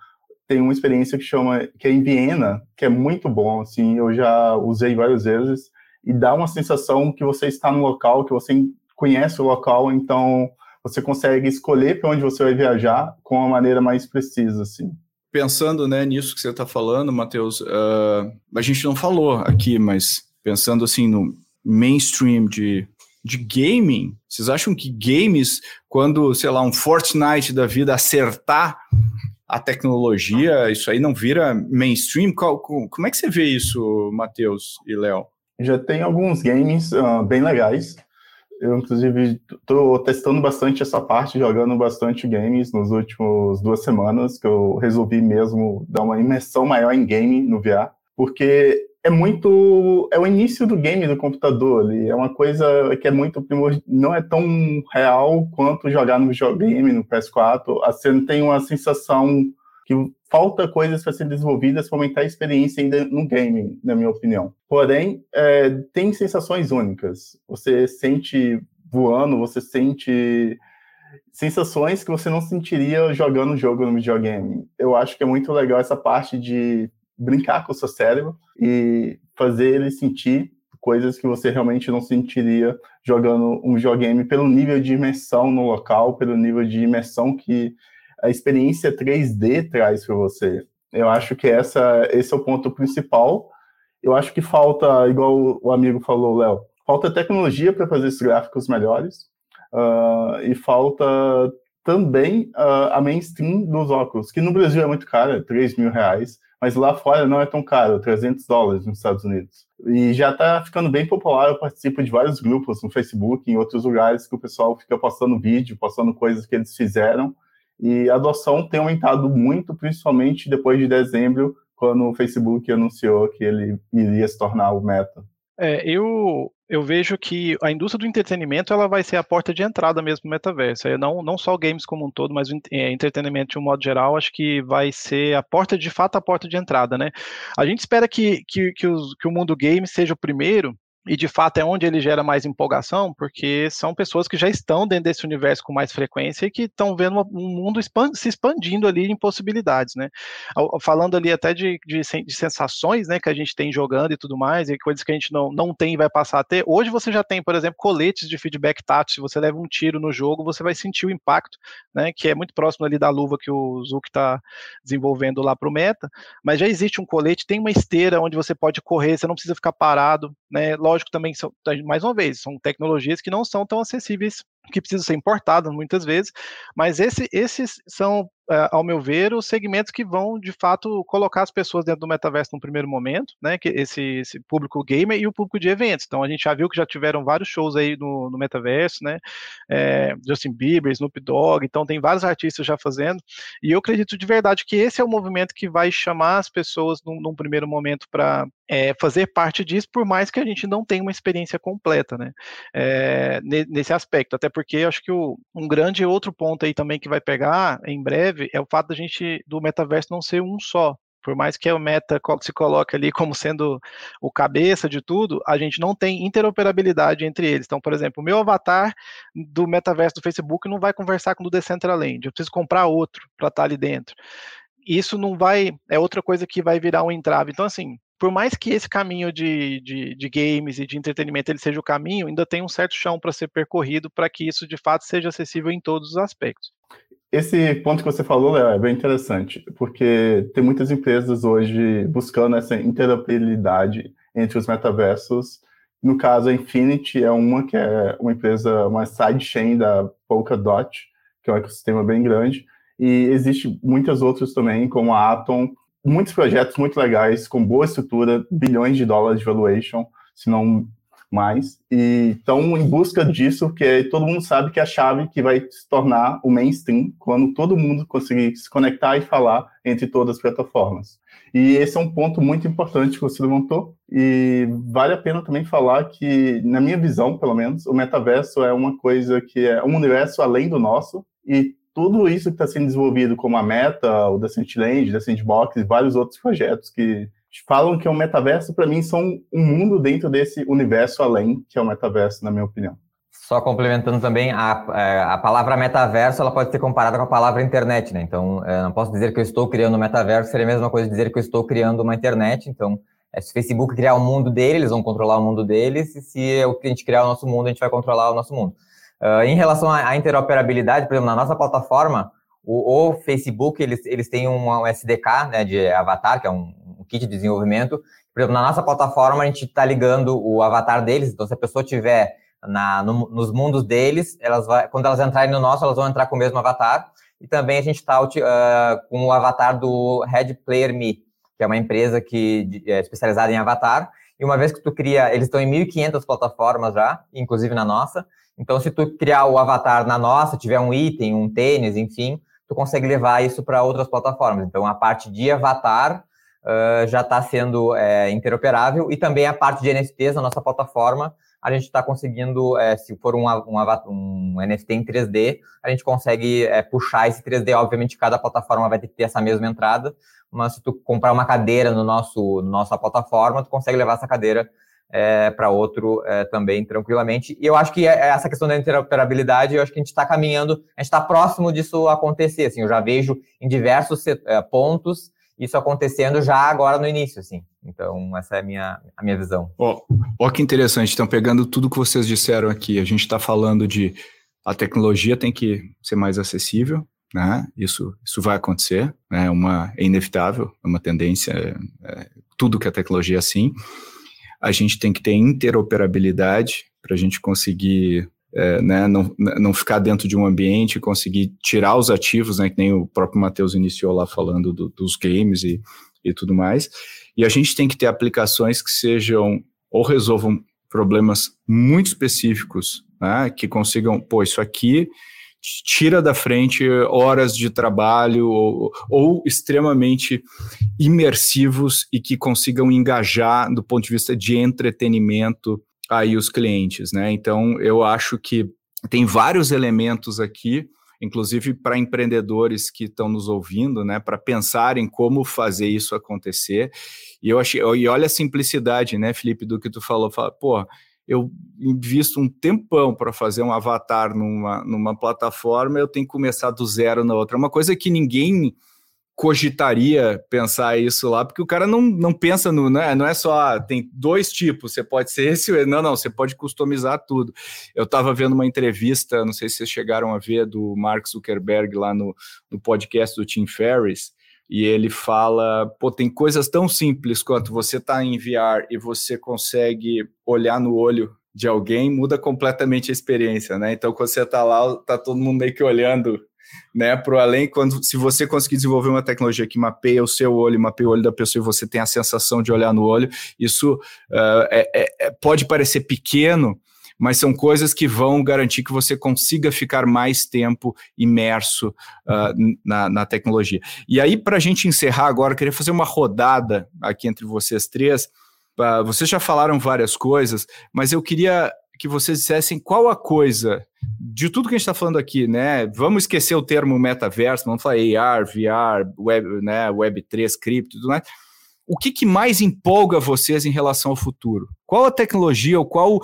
tem uma experiência que chama que é em Viena, que é muito bom, assim, eu já usei várias vezes e dá uma sensação que você está no local, que você conhece o local, então você consegue escolher para onde você vai viajar com uma maneira mais precisa, assim. Pensando né, nisso que você está falando, Matheus, uh, a gente não falou aqui, mas pensando assim no mainstream de, de gaming, vocês acham que games, quando, sei lá, um Fortnite da vida acertar a tecnologia, isso aí não vira mainstream? Como é que você vê isso, Matheus e Léo? Já tem alguns games uh, bem legais eu, inclusive, estou testando bastante essa parte, jogando bastante games nos últimos duas semanas, que eu resolvi mesmo dar uma imersão maior em game no VR, porque é muito. É o início do game do computador ali. É uma coisa que é muito. Não é tão real quanto jogar no videogame, no PS4. Você tem uma sensação que falta coisas para serem desenvolvidas para aumentar a experiência ainda no game, na minha opinião. Porém, é, tem sensações únicas. Você sente voando, você sente sensações que você não sentiria jogando o jogo no videogame. Eu acho que é muito legal essa parte de brincar com o seu cérebro e fazer ele sentir coisas que você realmente não sentiria jogando um videogame pelo nível de imersão no local, pelo nível de imersão que a experiência 3D traz para você. Eu acho que essa, esse é o ponto principal. Eu acho que falta, igual o amigo falou, Léo, falta tecnologia para fazer esses gráficos melhores uh, e falta também uh, a mainstream dos óculos, que no Brasil é muito cara, 3 mil reais, mas lá fora não é tão caro, 300 dólares nos Estados Unidos. E já está ficando bem popular, eu participo de vários grupos no Facebook, em outros lugares, que o pessoal fica postando vídeo, postando coisas que eles fizeram, e a adoção tem aumentado muito, principalmente depois de dezembro, quando o Facebook anunciou que ele iria se tornar o meta. É, eu, eu vejo que a indústria do entretenimento ela vai ser a porta de entrada mesmo no metaverso. É, não, não só games como um todo, mas o é, entretenimento de um modo geral, acho que vai ser a porta, de fato, a porta de entrada, né? A gente espera que, que, que, os, que o mundo game seja o primeiro e de fato é onde ele gera mais empolgação, porque são pessoas que já estão dentro desse universo com mais frequência e que estão vendo um mundo se expandindo ali em possibilidades, né? Falando ali até de, de, de, sensações, né, que a gente tem jogando e tudo mais, e coisas que a gente não, não tem e vai passar a ter. Hoje você já tem, por exemplo, coletes de feedback tátil. Se você leva um tiro no jogo, você vai sentir o impacto, né, que é muito próximo ali da luva que o Zuc está desenvolvendo lá para o meta. Mas já existe um colete, tem uma esteira onde você pode correr, você não precisa ficar parado, né? Lógico, também são, mais uma vez, são tecnologias que não são tão acessíveis, que precisam ser importadas muitas vezes, mas esse, esses são ao meu ver, os segmentos que vão, de fato, colocar as pessoas dentro do metaverso no primeiro momento, né? Que esse, esse público gamer e o público de eventos. Então, a gente já viu que já tiveram vários shows aí no, no metaverso, né? É, Justin Bieber, Snoop Dogg, então tem vários artistas já fazendo. E eu acredito de verdade que esse é o movimento que vai chamar as pessoas num, num primeiro momento para é, fazer parte disso, por mais que a gente não tenha uma experiência completa, né? É, nesse aspecto. Até porque acho que o, um grande outro ponto aí também que vai pegar em breve breve é o fato da gente do metaverso não ser um só. Por mais que o meta se coloque ali como sendo o cabeça de tudo, a gente não tem interoperabilidade entre eles. Então, por exemplo, o meu avatar do metaverso do Facebook não vai conversar com o do Decentraland. Eu preciso comprar outro para estar tá ali dentro. Isso não vai, é outra coisa que vai virar um entrave. Então, assim, por mais que esse caminho de, de, de, games e de entretenimento ele seja o caminho, ainda tem um certo chão para ser percorrido para que isso de fato seja acessível em todos os aspectos. Esse ponto que você falou, Léo, é bem interessante, porque tem muitas empresas hoje buscando essa interoperabilidade entre os metaversos. No caso, a Infinity é uma que é uma empresa, uma sidechain da Polkadot, que é um ecossistema bem grande, e existe muitas outras também, como a Atom, muitos projetos muito legais, com boa estrutura, bilhões de dólares de valuation, se não mais. E estão em busca disso, porque todo mundo sabe que é a chave que vai se tornar o mainstream quando todo mundo conseguir se conectar e falar entre todas as plataformas. E esse é um ponto muito importante que você levantou. E vale a pena também falar que, na minha visão, pelo menos, o metaverso é uma coisa que é um universo além do nosso. E tudo isso que está sendo desenvolvido, como a Meta, o Decentraland, da Sandbox e vários outros projetos que falam que é um metaverso, para mim, são um mundo dentro desse universo além, que é o metaverso, na minha opinião. Só complementando também, a, é, a palavra metaverso ela pode ser comparada com a palavra internet, né? Então, é, não posso dizer que eu estou criando um metaverso, seria a mesma coisa dizer que eu estou criando uma internet. Então, é, se o Facebook criar o mundo dele, eles vão controlar o mundo deles, e se a gente criar o nosso mundo, a gente vai controlar o nosso mundo. Uh, em relação à interoperabilidade, por exemplo, na nossa plataforma, o, o Facebook, eles, eles têm um SDK né, de avatar, que é um, um kit de desenvolvimento. Por exemplo, na nossa plataforma, a gente está ligando o avatar deles. Então, se a pessoa tiver na, no, nos mundos deles, elas vai, quando elas entrarem no nosso, elas vão entrar com o mesmo avatar. E também a gente está uh, com o avatar do Red Player Me, que é uma empresa que é especializada em avatar. E uma vez que tu cria, eles estão em 1.500 plataformas já, inclusive na nossa. Então, se tu criar o avatar na nossa, tiver um item, um tênis, enfim, tu consegue levar isso para outras plataformas. Então, a parte de avatar uh, já está sendo é, interoperável e também a parte de NFTs na nossa plataforma a gente está conseguindo, é, se for um, um, um, NFT em 3D, a gente consegue é, puxar esse 3D. Obviamente, cada plataforma vai ter que ter essa mesma entrada, mas se tu comprar uma cadeira no nosso nossa plataforma, tu consegue levar essa cadeira é, para outro é, também tranquilamente. E eu acho que é, é essa questão da interoperabilidade, eu acho que a gente está caminhando, a gente está próximo disso acontecer. Assim, eu já vejo em diversos é, pontos isso acontecendo já agora no início, assim. Então, essa é a minha, a minha visão. Ó, oh, oh, que interessante. Então, pegando tudo que vocês disseram aqui, a gente está falando de a tecnologia tem que ser mais acessível, né? Isso, isso vai acontecer, né? Uma, é inevitável, é uma tendência, é, é, tudo que a tecnologia é assim. A gente tem que ter interoperabilidade para a gente conseguir é, né, não, não ficar dentro de um ambiente conseguir tirar os ativos, né, que nem o próprio Matheus iniciou lá falando do, dos games e, e tudo mais. E a gente tem que ter aplicações que sejam ou resolvam problemas muito específicos, né, que consigam, pô, isso aqui tira da frente horas de trabalho ou, ou, extremamente imersivos e que consigam engajar do ponto de vista de entretenimento aí os clientes, né? Então, eu acho que tem vários elementos aqui, inclusive para empreendedores que estão nos ouvindo, né, para pensarem como fazer isso acontecer. E eu achei, e olha a simplicidade, né, Felipe, do que tu falou, fala, pô, eu invisto um tempão para fazer um avatar numa, numa plataforma, eu tenho que começar do zero na outra. É uma coisa que ninguém cogitaria pensar isso lá, porque o cara não, não pensa no, né, não é só, ah, tem dois tipos, você pode ser esse, não, não, você pode customizar tudo. Eu estava vendo uma entrevista, não sei se vocês chegaram a ver, do Mark Zuckerberg lá no, no podcast do Tim Ferriss, e ele fala, pô, tem coisas tão simples quanto você tá em VR e você consegue olhar no olho de alguém, muda completamente a experiência, né? Então, quando você tá lá, tá todo mundo meio que olhando né, para além, quando se você conseguir desenvolver uma tecnologia que mapeia o seu olho, mapeia o olho da pessoa e você tem a sensação de olhar no olho, isso uh, é, é, pode parecer pequeno, mas são coisas que vão garantir que você consiga ficar mais tempo imerso uh, na, na, tecnologia. E aí, para a gente encerrar agora, eu queria fazer uma rodada aqui entre vocês três. Uh, vocês já falaram várias coisas, mas eu queria que vocês dissessem qual a coisa de tudo que a gente está falando aqui, né? Vamos esquecer o termo metaverso, vamos falar AR, VR, web, né, Web3, cripto e tudo mais. O que, que mais empolga vocês em relação ao futuro? Qual a tecnologia, ou qual,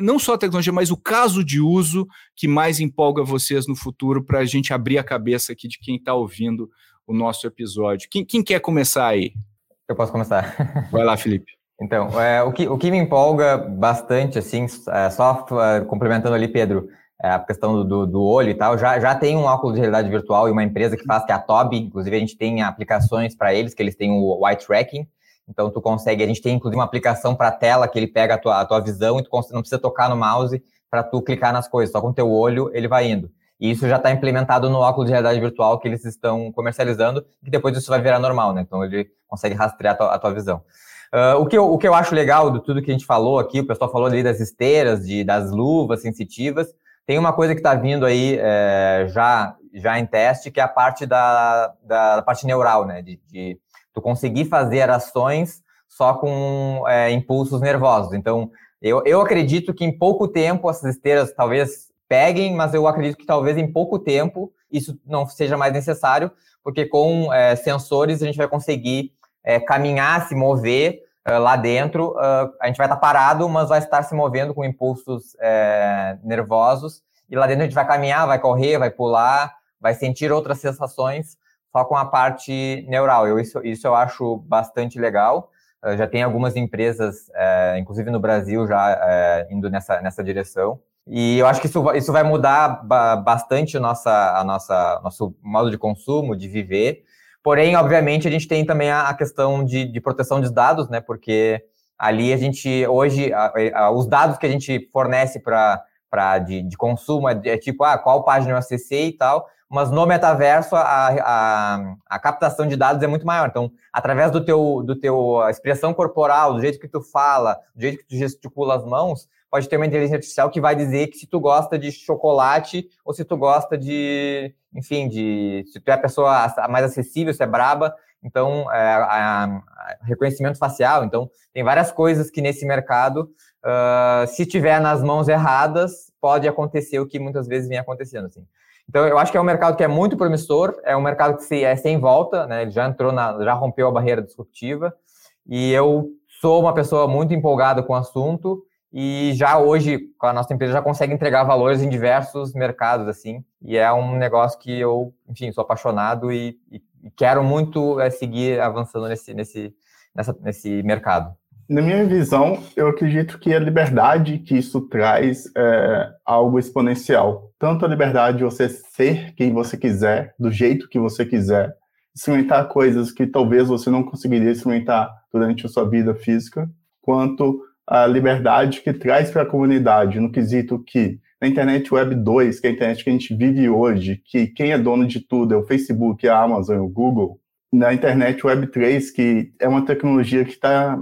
não só a tecnologia, mas o caso de uso que mais empolga vocês no futuro para a gente abrir a cabeça aqui de quem está ouvindo o nosso episódio? Quem, quem quer começar aí? Eu posso começar. Vai lá, Felipe. Então, é, o, que, o que me empolga bastante, assim, é, só é, complementando ali, Pedro, é, a questão do, do olho e tal, já, já tem um óculos de realidade virtual e uma empresa que faz, que é a Toby, inclusive a gente tem aplicações para eles, que eles têm o eye tracking, então tu consegue, a gente tem inclusive uma aplicação para tela que ele pega a tua, a tua visão e tu não precisa tocar no mouse para tu clicar nas coisas, só com o teu olho ele vai indo. E isso já está implementado no óculos de realidade virtual que eles estão comercializando, e depois isso vai virar normal, né? Então ele consegue rastrear a tua, a tua visão. Uh, o, que eu, o que eu acho legal de tudo que a gente falou aqui, o pessoal falou ali das esteiras, de, das luvas sensitivas, tem uma coisa que está vindo aí é, já, já em teste, que é a parte da, da, da parte neural, né? De, de, tu conseguir fazer ações só com é, impulsos nervosos. Então, eu, eu acredito que em pouco tempo essas esteiras talvez peguem, mas eu acredito que talvez em pouco tempo isso não seja mais necessário, porque com é, sensores a gente vai conseguir é, caminhar, se mover uh, lá dentro. Uh, a gente vai estar parado, mas vai estar se movendo com impulsos é, nervosos. E lá dentro a gente vai caminhar, vai correr, vai pular, vai sentir outras sensações só com a parte neural. Eu, isso, isso eu acho bastante legal. Uh, já tem algumas empresas, inclusive no Brasil, já indo nessa, nessa direção. E eu acho que isso, isso vai mudar bastante nossa, a nossa, nosso modo de consumo, de viver. Porém, obviamente, a gente tem também a, questão de, de proteção dos dados, né? Porque ali a gente, hoje, a, a, os dados que a gente fornece para de, de consumo é, é, tipo, ah, qual página eu acessei e tal, mas no metaverso a, a, a, captação de dados é muito maior. Então, através do teu, do teu expressão corporal, do jeito que tu fala, do jeito que tu gesticula as mãos, pode ter uma inteligência artificial que vai dizer que se tu gosta de chocolate ou se tu gosta de, enfim, de se tu é a pessoa mais acessível, se é braba. então é, a, a reconhecimento facial, então tem várias coisas que nesse mercado, uh, se tiver nas mãos erradas, pode acontecer o que muitas vezes vem acontecendo, assim. Então, eu acho que é um mercado que é muito promissor, é um mercado que se, é sem volta, né? Ele já entrou na, já rompeu a barreira disruptiva, e eu sou uma pessoa muito empolgada com o assunto, e já hoje, com a nossa empresa, já consegue entregar valores em diversos mercados, assim, e é um negócio que eu, enfim, sou apaixonado e, e quero muito é, seguir avançando nesse, nesse, nessa, nesse mercado. Na minha visão, eu acredito que a liberdade que isso traz é algo exponencial. Tanto a liberdade de você ser quem você quiser, do jeito que você quiser, experimentar coisas que talvez você não conseguiria experimentar durante a sua vida física, quanto a liberdade que traz para a comunidade, no quesito que na internet Web 2, que é a internet que a gente vive hoje, que quem é dono de tudo é o Facebook, a Amazon, o Google, na internet Web 3, que é uma tecnologia que está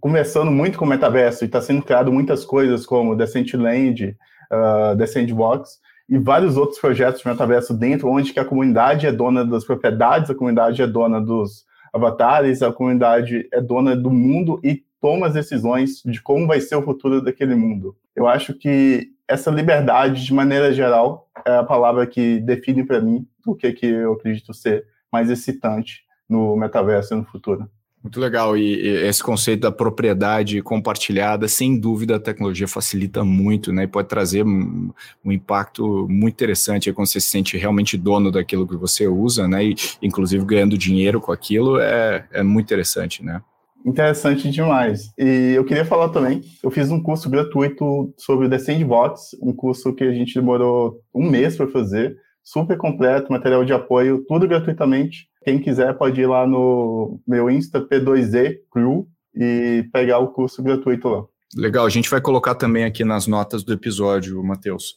conversando muito com o metaverso e está sendo criado muitas coisas como Decentraland, uh, The Sandbox e vários outros projetos de metaverso dentro, onde que a comunidade é dona das propriedades, a comunidade é dona dos avatares, a comunidade é dona do mundo e toma as decisões de como vai ser o futuro daquele mundo. Eu acho que essa liberdade, de maneira geral, é a palavra que define para mim o que, que eu acredito ser mais excitante no metaverso e no futuro. Muito legal. E, e, esse conceito da propriedade compartilhada, sem dúvida, a tecnologia facilita muito, né? E pode trazer um, um impacto muito interessante quando você se sente realmente dono daquilo que você usa, né? E, inclusive, ganhando dinheiro com aquilo é, é muito interessante, né? Interessante demais. E eu queria falar também, eu fiz um curso gratuito sobre o The Sandbox, um curso que a gente demorou um mês para fazer, super completo, material de apoio, tudo gratuitamente. Quem quiser pode ir lá no meu Insta P2E Crew e pegar o curso gratuito lá. Legal, a gente vai colocar também aqui nas notas do episódio, Matheus.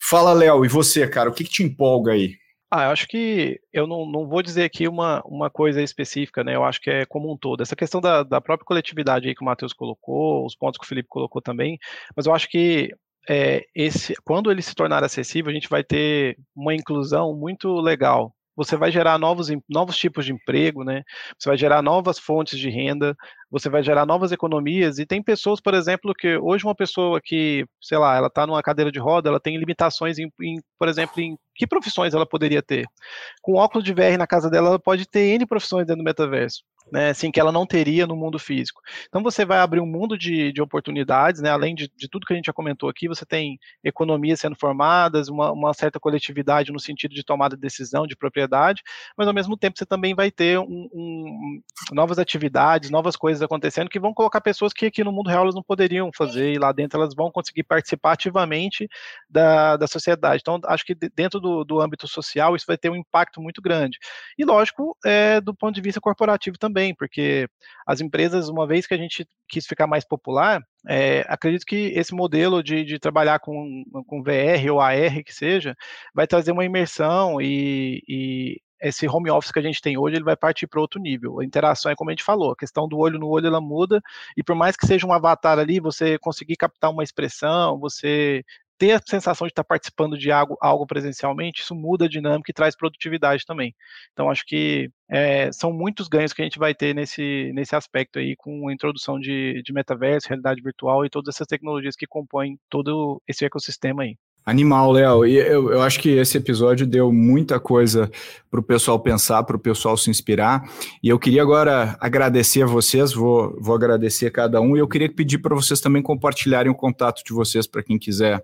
Fala, Léo, e você, cara, o que, que te empolga aí? Ah, eu acho que eu não, não vou dizer aqui uma, uma coisa específica, né? Eu acho que é como um todo. Essa questão da, da própria coletividade aí que o Matheus colocou, os pontos que o Felipe colocou também, mas eu acho que é, esse, quando ele se tornar acessível, a gente vai ter uma inclusão muito legal você vai gerar novos, novos tipos de emprego, né? Você vai gerar novas fontes de renda, você vai gerar novas economias. E tem pessoas, por exemplo, que hoje uma pessoa que, sei lá, ela está numa cadeira de roda, ela tem limitações em, em, por exemplo, em que profissões ela poderia ter. Com óculos de VR na casa dela, ela pode ter N profissões dentro do metaverso né, assim, que ela não teria no mundo físico. Então você vai abrir um mundo de, de oportunidades, né, além de, de, tudo que a gente já comentou aqui, você tem economias sendo formadas, uma, uma, certa coletividade no sentido de tomada de decisão, de propriedade, mas ao mesmo tempo você também vai ter um, um, novas atividades, novas coisas acontecendo que vão colocar pessoas que aqui no mundo real elas não poderiam fazer, e lá dentro elas vão conseguir participar ativamente da, da sociedade. Então, acho que dentro do, do âmbito social isso vai ter um impacto muito grande. E lógico, é, do ponto de vista corporativo também, também, porque as empresas, uma vez que a gente quis ficar mais popular, é, acredito que esse modelo de, de, trabalhar com, com VR ou AR que seja, vai trazer uma imersão e, e esse home office que a gente tem hoje, ele vai partir para outro nível. A interação é como a gente falou, a questão do olho no olho ela muda, e por mais que seja um avatar ali, você conseguir captar uma expressão, você ter a sensação de estar participando de algo, algo presencialmente, isso muda a dinâmica e traz produtividade também. Então, acho que é, são muitos ganhos que a gente vai ter nesse, nesse aspecto aí, com a introdução de, de metaverso, realidade virtual e todas essas tecnologias que compõem todo esse ecossistema aí. Animal, Léo. E eu, eu acho que esse episódio deu muita coisa para o pessoal pensar, para o pessoal se inspirar. E eu queria agora agradecer a vocês, vou, vou agradecer a cada um. E eu queria pedir para vocês também compartilharem o contato de vocês para quem quiser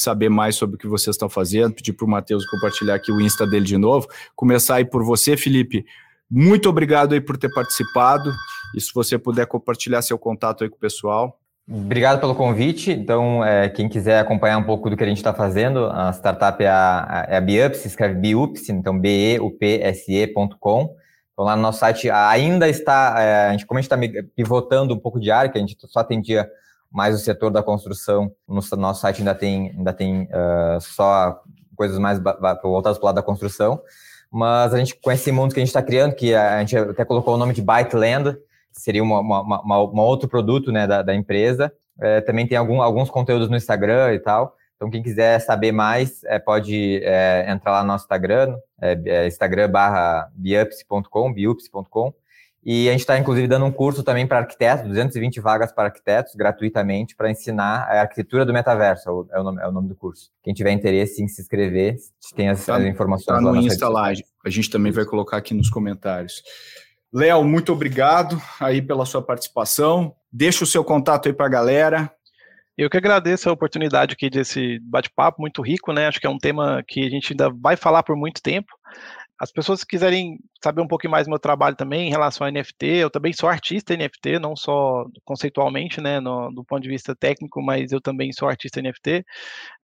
saber mais sobre o que vocês estão fazendo, pedir para o Matheus compartilhar aqui o Insta dele de novo. Começar aí por você, Felipe. Muito obrigado aí por ter participado. E se você puder compartilhar seu contato aí com o pessoal. Obrigado pelo convite. Então, é, quem quiser acompanhar um pouco do que a gente está fazendo, a startup é a, é a Biups, escreve Biups, então B-E-U-P-S-E.com. Então, lá no nosso site ainda está, é, a gente, como a gente está pivotando um pouco de área, que a gente só atendia mais o setor da construção. No nosso site ainda tem, ainda tem uh, só coisas mais voltadas para o lado da construção. Mas a gente, com esse mundo que a gente está criando, que a gente até colocou o nome de Byteland, seria uma, uma, uma, uma outro produto né, da, da empresa. É, também tem algum, alguns conteúdos no Instagram e tal. Então, quem quiser saber mais, é, pode é, entrar lá no nosso Instagram, é, é Instagram barra biups.com, biups.com. E a gente está, inclusive, dando um curso também para arquitetos, 220 vagas para arquitetos, gratuitamente, para ensinar a arquitetura do metaverso, é o, nome, é o nome do curso. Quem tiver interesse em se inscrever, tem as, tá, as informações tá no Insta lá. A gente também vai colocar aqui nos comentários. Léo, muito obrigado aí pela sua participação. Deixa o seu contato aí para a galera. Eu que agradeço a oportunidade aqui desse bate-papo muito rico, né? Acho que é um tema que a gente ainda vai falar por muito tempo. As pessoas que quiserem saber um pouquinho mais do meu trabalho também em relação a NFT, eu também sou artista NFT, não só conceitualmente, né, no, do ponto de vista técnico, mas eu também sou artista NFT.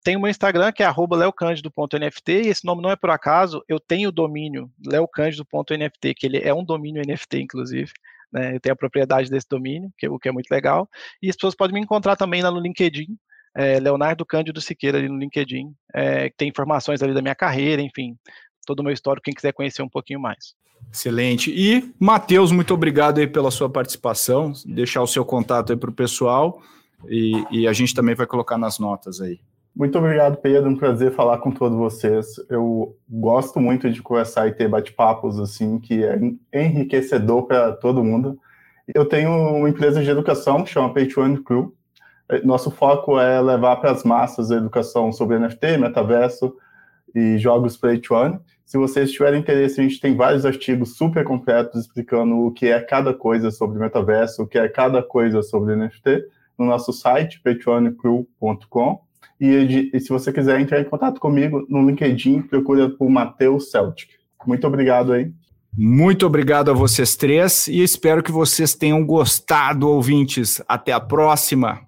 Tenho meu Instagram, que é leocândido.nft, e esse nome não é por acaso, eu tenho o domínio leocândido.nft, que ele é um domínio NFT, inclusive né? Eu tenho a propriedade desse domínio, que, o que é muito legal. E as pessoas podem me encontrar também lá no LinkedIn, é, Leonardo Cândido Siqueira ali no LinkedIn, é, que tem informações ali da minha carreira, enfim, todo o meu histórico, quem quiser conhecer um pouquinho mais. Excelente. E, Matheus, muito obrigado aí pela sua participação, deixar o seu contato aí para o pessoal e, e a gente também vai colocar nas notas aí. Muito obrigado, Pedro. Um prazer falar com todos vocês. Eu gosto muito de conversar e ter bate-papos assim, que é enriquecedor para todo mundo. Eu tenho uma empresa de educação que chama Pay Crew. Nosso foco é levar para as massas a educação sobre NFT, metaverso e jogos Play to Se vocês tiverem interesse, a gente tem vários artigos super completos explicando o que é cada coisa sobre metaverso, o que é cada coisa sobre NFT, no nosso site, patreoncrew.com. E, e, se você quiser entrar em contato comigo no LinkedIn, procura por Matheus Celtic. Muito obrigado aí. Muito obrigado a vocês três e espero que vocês tenham gostado, ouvintes. Até a próxima.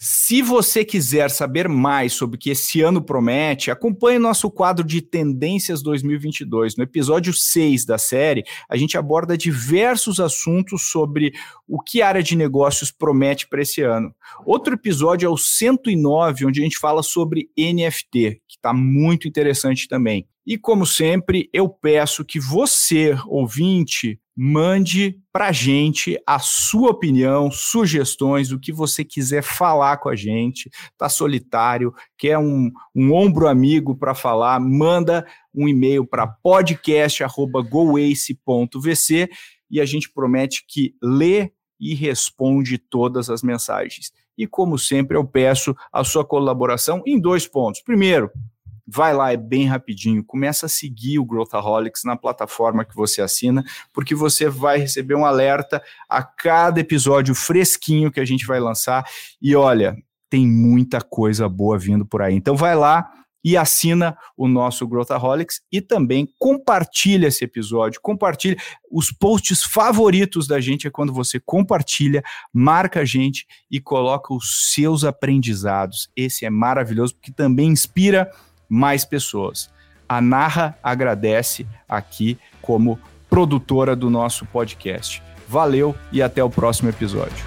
Se você quiser saber mais sobre o que esse ano promete, acompanhe nosso quadro de Tendências 2022. No episódio 6 da série, a gente aborda diversos assuntos sobre o que a área de negócios promete para esse ano. Outro episódio é o 109, onde a gente fala sobre NFT, que está muito interessante também. E como sempre, eu peço que você, ouvinte, mande para a gente a sua opinião, sugestões, o que você quiser falar com a gente. Tá solitário, quer um, um ombro amigo para falar, manda um e-mail para podcast@goace.vc e a gente promete que lê e responde todas as mensagens. E como sempre, eu peço a sua colaboração em dois pontos. Primeiro, vai lá, é bem rapidinho. Começa a seguir o Growthaholics na plataforma que você assina, porque você vai receber um alerta a cada episódio fresquinho que a gente vai lançar. E olha, tem muita coisa boa vindo por aí. Então vai lá e assina o nosso Growthaholics e também compartilha esse episódio, compartilha os posts favoritos da gente é quando você compartilha, marca a gente e coloca os seus aprendizados. Esse é maravilhoso porque também inspira mais pessoas. A Narra agradece aqui como produtora do nosso podcast. Valeu e até o próximo episódio.